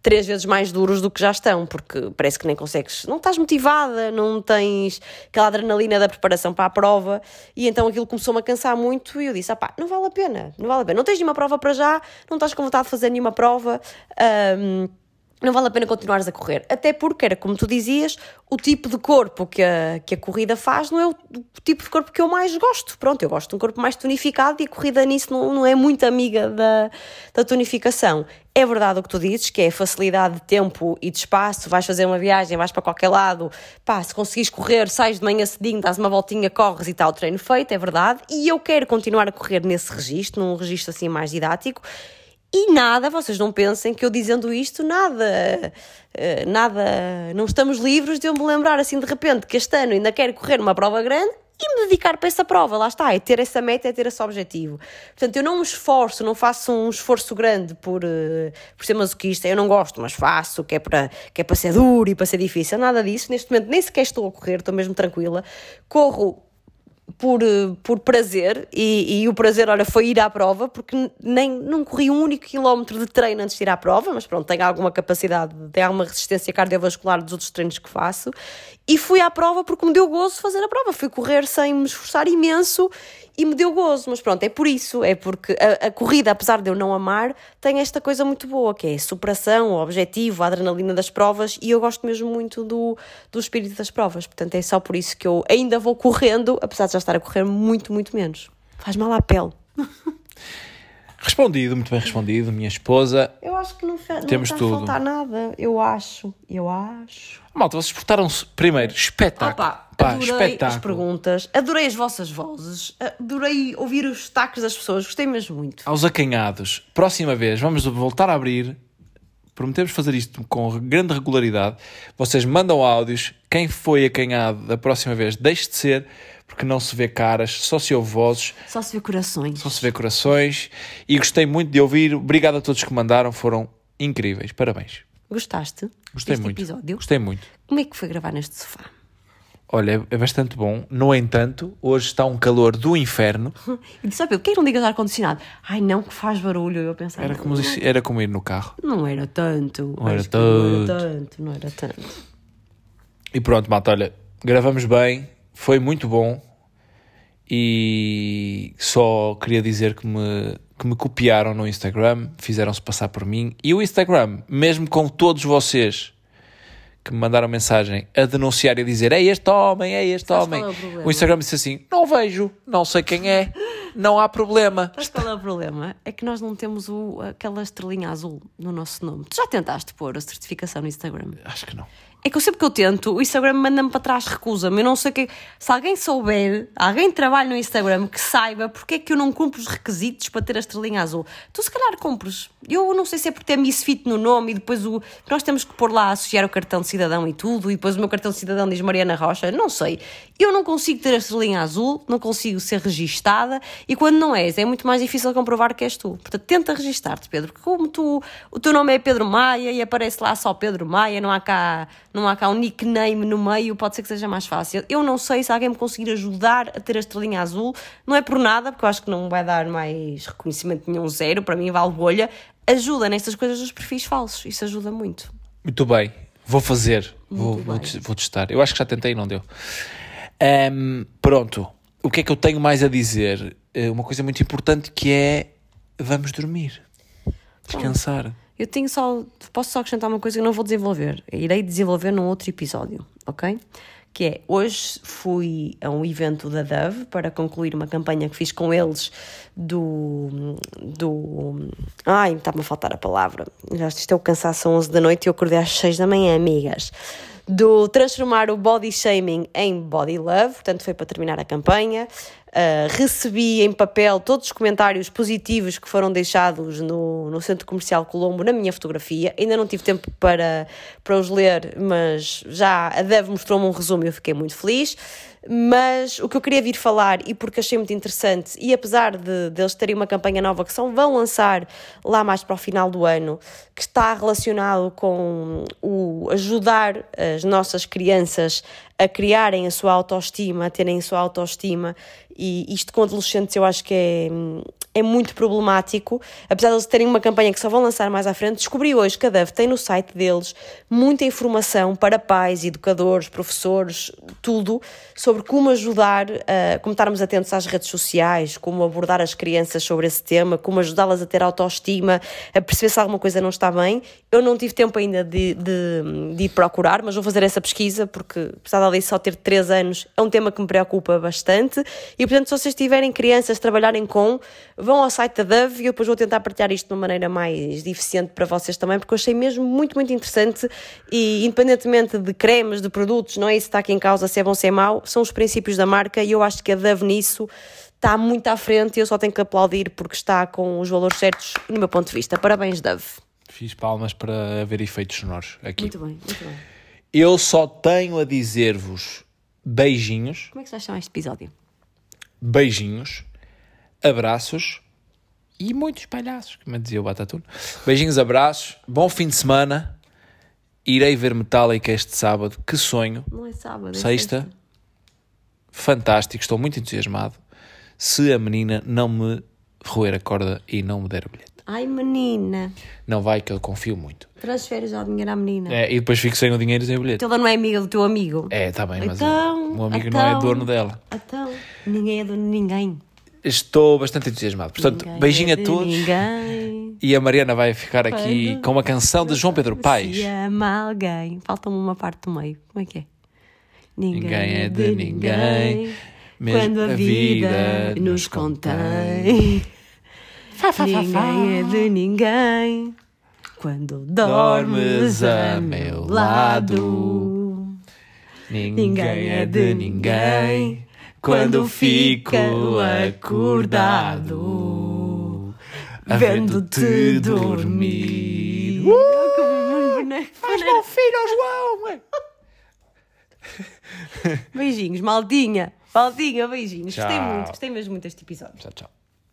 três vezes mais duros do que já estão, porque parece que nem consegues, não estás motivada, não tens aquela adrenalina da preparação para a prova, e então aquilo começou-me a cansar muito e eu disse, ah pá, não vale a pena, não vale a pena, não tens nenhuma prova para já, não estás com vontade de fazer nenhuma prova, hum, não vale a pena continuares a correr. Até porque era, como tu dizias, o tipo de corpo que a, que a corrida faz não é o, tipo de corpo que eu mais gosto. Pronto, eu gosto de um corpo mais tonificado e a corrida nisso não, não é muito amiga da, da tonificação. É verdade o que tu dizes, que é facilidade de tempo e de espaço, vais fazer uma viagem, vais para qualquer lado, pá, se conseguires correr, sais de manhã cedinho, dás uma voltinha, corres e está o treino feito, é verdade, e eu quero continuar a correr nesse registro, num registro assim mais didático, e nada, vocês não pensem que eu dizendo isto, nada, eh, nada, não estamos livres de eu me lembrar assim de repente que este ano ainda quero correr uma prova grande e me dedicar para essa prova, lá está, é ter essa meta, é ter esse objetivo. Portanto, eu não me esforço, não faço um esforço grande por, eh, por ser masoquista, eu não gosto, mas faço, que é, para, que é para ser duro e para ser difícil, nada disso. Neste momento nem sequer estou a correr, estou mesmo tranquila. Corro por, eh, por prazer e, e o prazer, olha, foi ir à prova porque nem, não corri um único quilómetro de treino antes de ir à prova, mas pronto, tenho alguma capacidade, tenho alguma resistência cardiovascular dos outros treinos que faço e fui à prova porque me deu gozo fazer a prova, fui correr sem me esforçar imenso e me deu gozo, mas pronto, é por isso, é porque a, a corrida, apesar de eu não amar, tem esta coisa muito boa, que é a superação, o objetivo, a adrenalina das provas, e eu gosto mesmo muito do, do espírito das provas, portanto é só por isso que eu ainda vou correndo, apesar de já estar a correr muito, muito menos. Faz mal à pele. Respondido, muito bem respondido, minha esposa. Que não, Temos está tudo. a faltar nada, eu acho, eu acho. Malta, vocês portaram-se primeiro, espetáculo. Opa, Pá, adorei espetáculo. as perguntas, adorei as vossas vozes, adorei ouvir os destaques das pessoas, gostei mesmo muito. Aos acanhados, próxima vez vamos voltar a abrir. Prometemos fazer isto com grande regularidade. Vocês mandam áudios. Quem foi acanhado da próxima vez, deixe de ser, porque não se vê caras, só se ouve vozes, Só se vê corações. só se vê corações. E gostei muito de ouvir. Obrigado a todos que mandaram, foram incríveis. Parabéns. Gostaste Gostei deste muito. episódio? Gostei muito. Como é que foi gravar neste sofá? Olha, é bastante bom. No entanto, hoje está um calor do inferno. E sabe, por que não ligas ar-condicionado? Ai não, que faz barulho. Eu pensava, Era como, não, se- era como ir no carro. não era tanto. Não era que Não tanto. era tanto, não era tanto. E pronto, malta, olha, gravamos bem, foi muito bom e só queria dizer que me, que me copiaram no Instagram, fizeram-se passar por mim e o Instagram, mesmo com todos vocês que me mandaram mensagem a denunciar e a dizer é este homem, é este Sabes homem, é o o Instagram disse assim, não vejo, não sei quem é, não há problema. Mas qual é o problema? É que nós não temos o, aquela estrelinha azul no nosso nome. Tu já tentaste pôr a certificação no Instagram? Acho que não. É que eu sempre que eu tento, o Instagram manda-me para trás, recusa-me. Eu não sei que. Se alguém souber, alguém trabalha no Instagram que saiba porque é que eu não cumpro os requisitos para ter a estrelinha azul. Tu se calhar cumpres. Eu não sei se é porque tem Misfit no nome e depois o. Nós temos que pôr lá associar o cartão de cidadão e tudo, e depois o meu cartão de cidadão diz Mariana Rocha. Não sei. Eu não consigo ter a estrelinha azul, não consigo ser registada e quando não és, é muito mais difícil comprovar que és tu. Portanto, tenta registar-te, Pedro, porque como tu, o teu nome é Pedro Maia e aparece lá só Pedro Maia, não há cá, não há cá um nickname no meio, pode ser que seja mais fácil. Eu não sei se alguém me conseguir ajudar a ter a estrelinha azul, não é por nada, porque eu acho que não vai dar mais reconhecimento nenhum zero, para mim vale bolha. Ajuda nestas coisas dos perfis falsos, isso ajuda muito. Muito bem, vou fazer, vou, vou, vou testar. Eu acho que já tentei e não deu. Ahm, pronto, o que é que eu tenho mais a dizer? Eh, Uma coisa muito importante que é vamos dormir. Descansar. Eu tenho só. Posso só acrescentar uma coisa que não vou desenvolver. Irei desenvolver num outro episódio, ok? Que é, hoje fui a um evento da Dove para concluir uma campanha que fiz com eles do. do ai, está-me a faltar a palavra. Já isto é cansaço às 11 da noite e eu acordei às 6 da manhã, amigas do transformar o body shaming em body love, portanto foi para terminar a campanha. Uh, recebi em papel todos os comentários positivos que foram deixados no, no Centro Comercial Colombo na minha fotografia. Ainda não tive tempo para, para os ler, mas já a Dev mostrou-me um resumo e eu fiquei muito feliz. Mas o que eu queria vir falar, e porque achei muito interessante, e apesar de, de eles terem uma campanha nova que são, vão lançar lá mais para o final do ano, que está relacionado com o ajudar as nossas crianças a criarem a sua autoestima, a terem a sua autoestima, e isto com adolescentes eu acho que é, é muito problemático, apesar de eles terem uma campanha que só vão lançar mais à frente, descobri hoje que a DEV tem no site deles muita informação para pais, educadores, professores, tudo, sobre como ajudar, uh, como estarmos atentos às redes sociais, como abordar as crianças sobre esse tema, como ajudá-las a ter autoestima, a perceber se alguma coisa não está bem. Eu não tive tempo ainda de, de, de ir procurar, mas vou fazer essa pesquisa, porque apesar Alice só ter 3 anos, é um tema que me preocupa bastante, e portanto se vocês tiverem crianças trabalharem com vão ao site da Dove e eu depois vou tentar partilhar isto de uma maneira mais eficiente para vocês também, porque eu achei mesmo muito, muito interessante e independentemente de cremes, de produtos, não é isso que está aqui em causa, se é bom, se é mau, são os princípios da marca e eu acho que a Dove nisso está muito à frente e eu só tenho que aplaudir porque está com os valores certos no meu ponto de vista. Parabéns, Dove. Fiz palmas para haver efeitos sonoros aqui. Muito bem, muito bem. Eu só tenho a dizer-vos beijinhos. Como é que se vai chamar este episódio? Beijinhos abraços e muitos palhaços, como dizia o Batatuno. Beijinhos, abraços, bom fim de semana. Irei ver Metallica este sábado, que sonho. Não é sábado, é Sexta. Fantástico, estou muito entusiasmado. Se a menina não me roer a corda e não me der o bilhete. Ai, menina. Não vai, que eu confio muito. Transfere já o dinheiro à menina. É, e depois fico sem o dinheiro e sem o bilhete. Ela não é amiga do teu amigo. É, está bem, mas Então, o meu amigo não é então, dono dela. Então, ninguém é dono de ninguém. Estou bastante entusiasmado. Portanto, Ninguém beijinho é a todos. Ninguém. E a Mariana vai ficar aqui Quando com uma canção de João Pedro Paes. Se ama alguém. Falta-me uma parte do meio. Como é que é? Ninguém é de ninguém, mesmo Quando a vida nos contém. Ninguém é de ninguém. Quando dormes a meu lado. Ninguém é de ninguém quando fico acordado, vendo-te dormir. Que boneco. Faz bom filho ao João! Beijinhos, maldinha. Maldinha, beijinhos. Gostei Tchau. muito, gostei mesmo muito deste episódio. Tchau, tchau.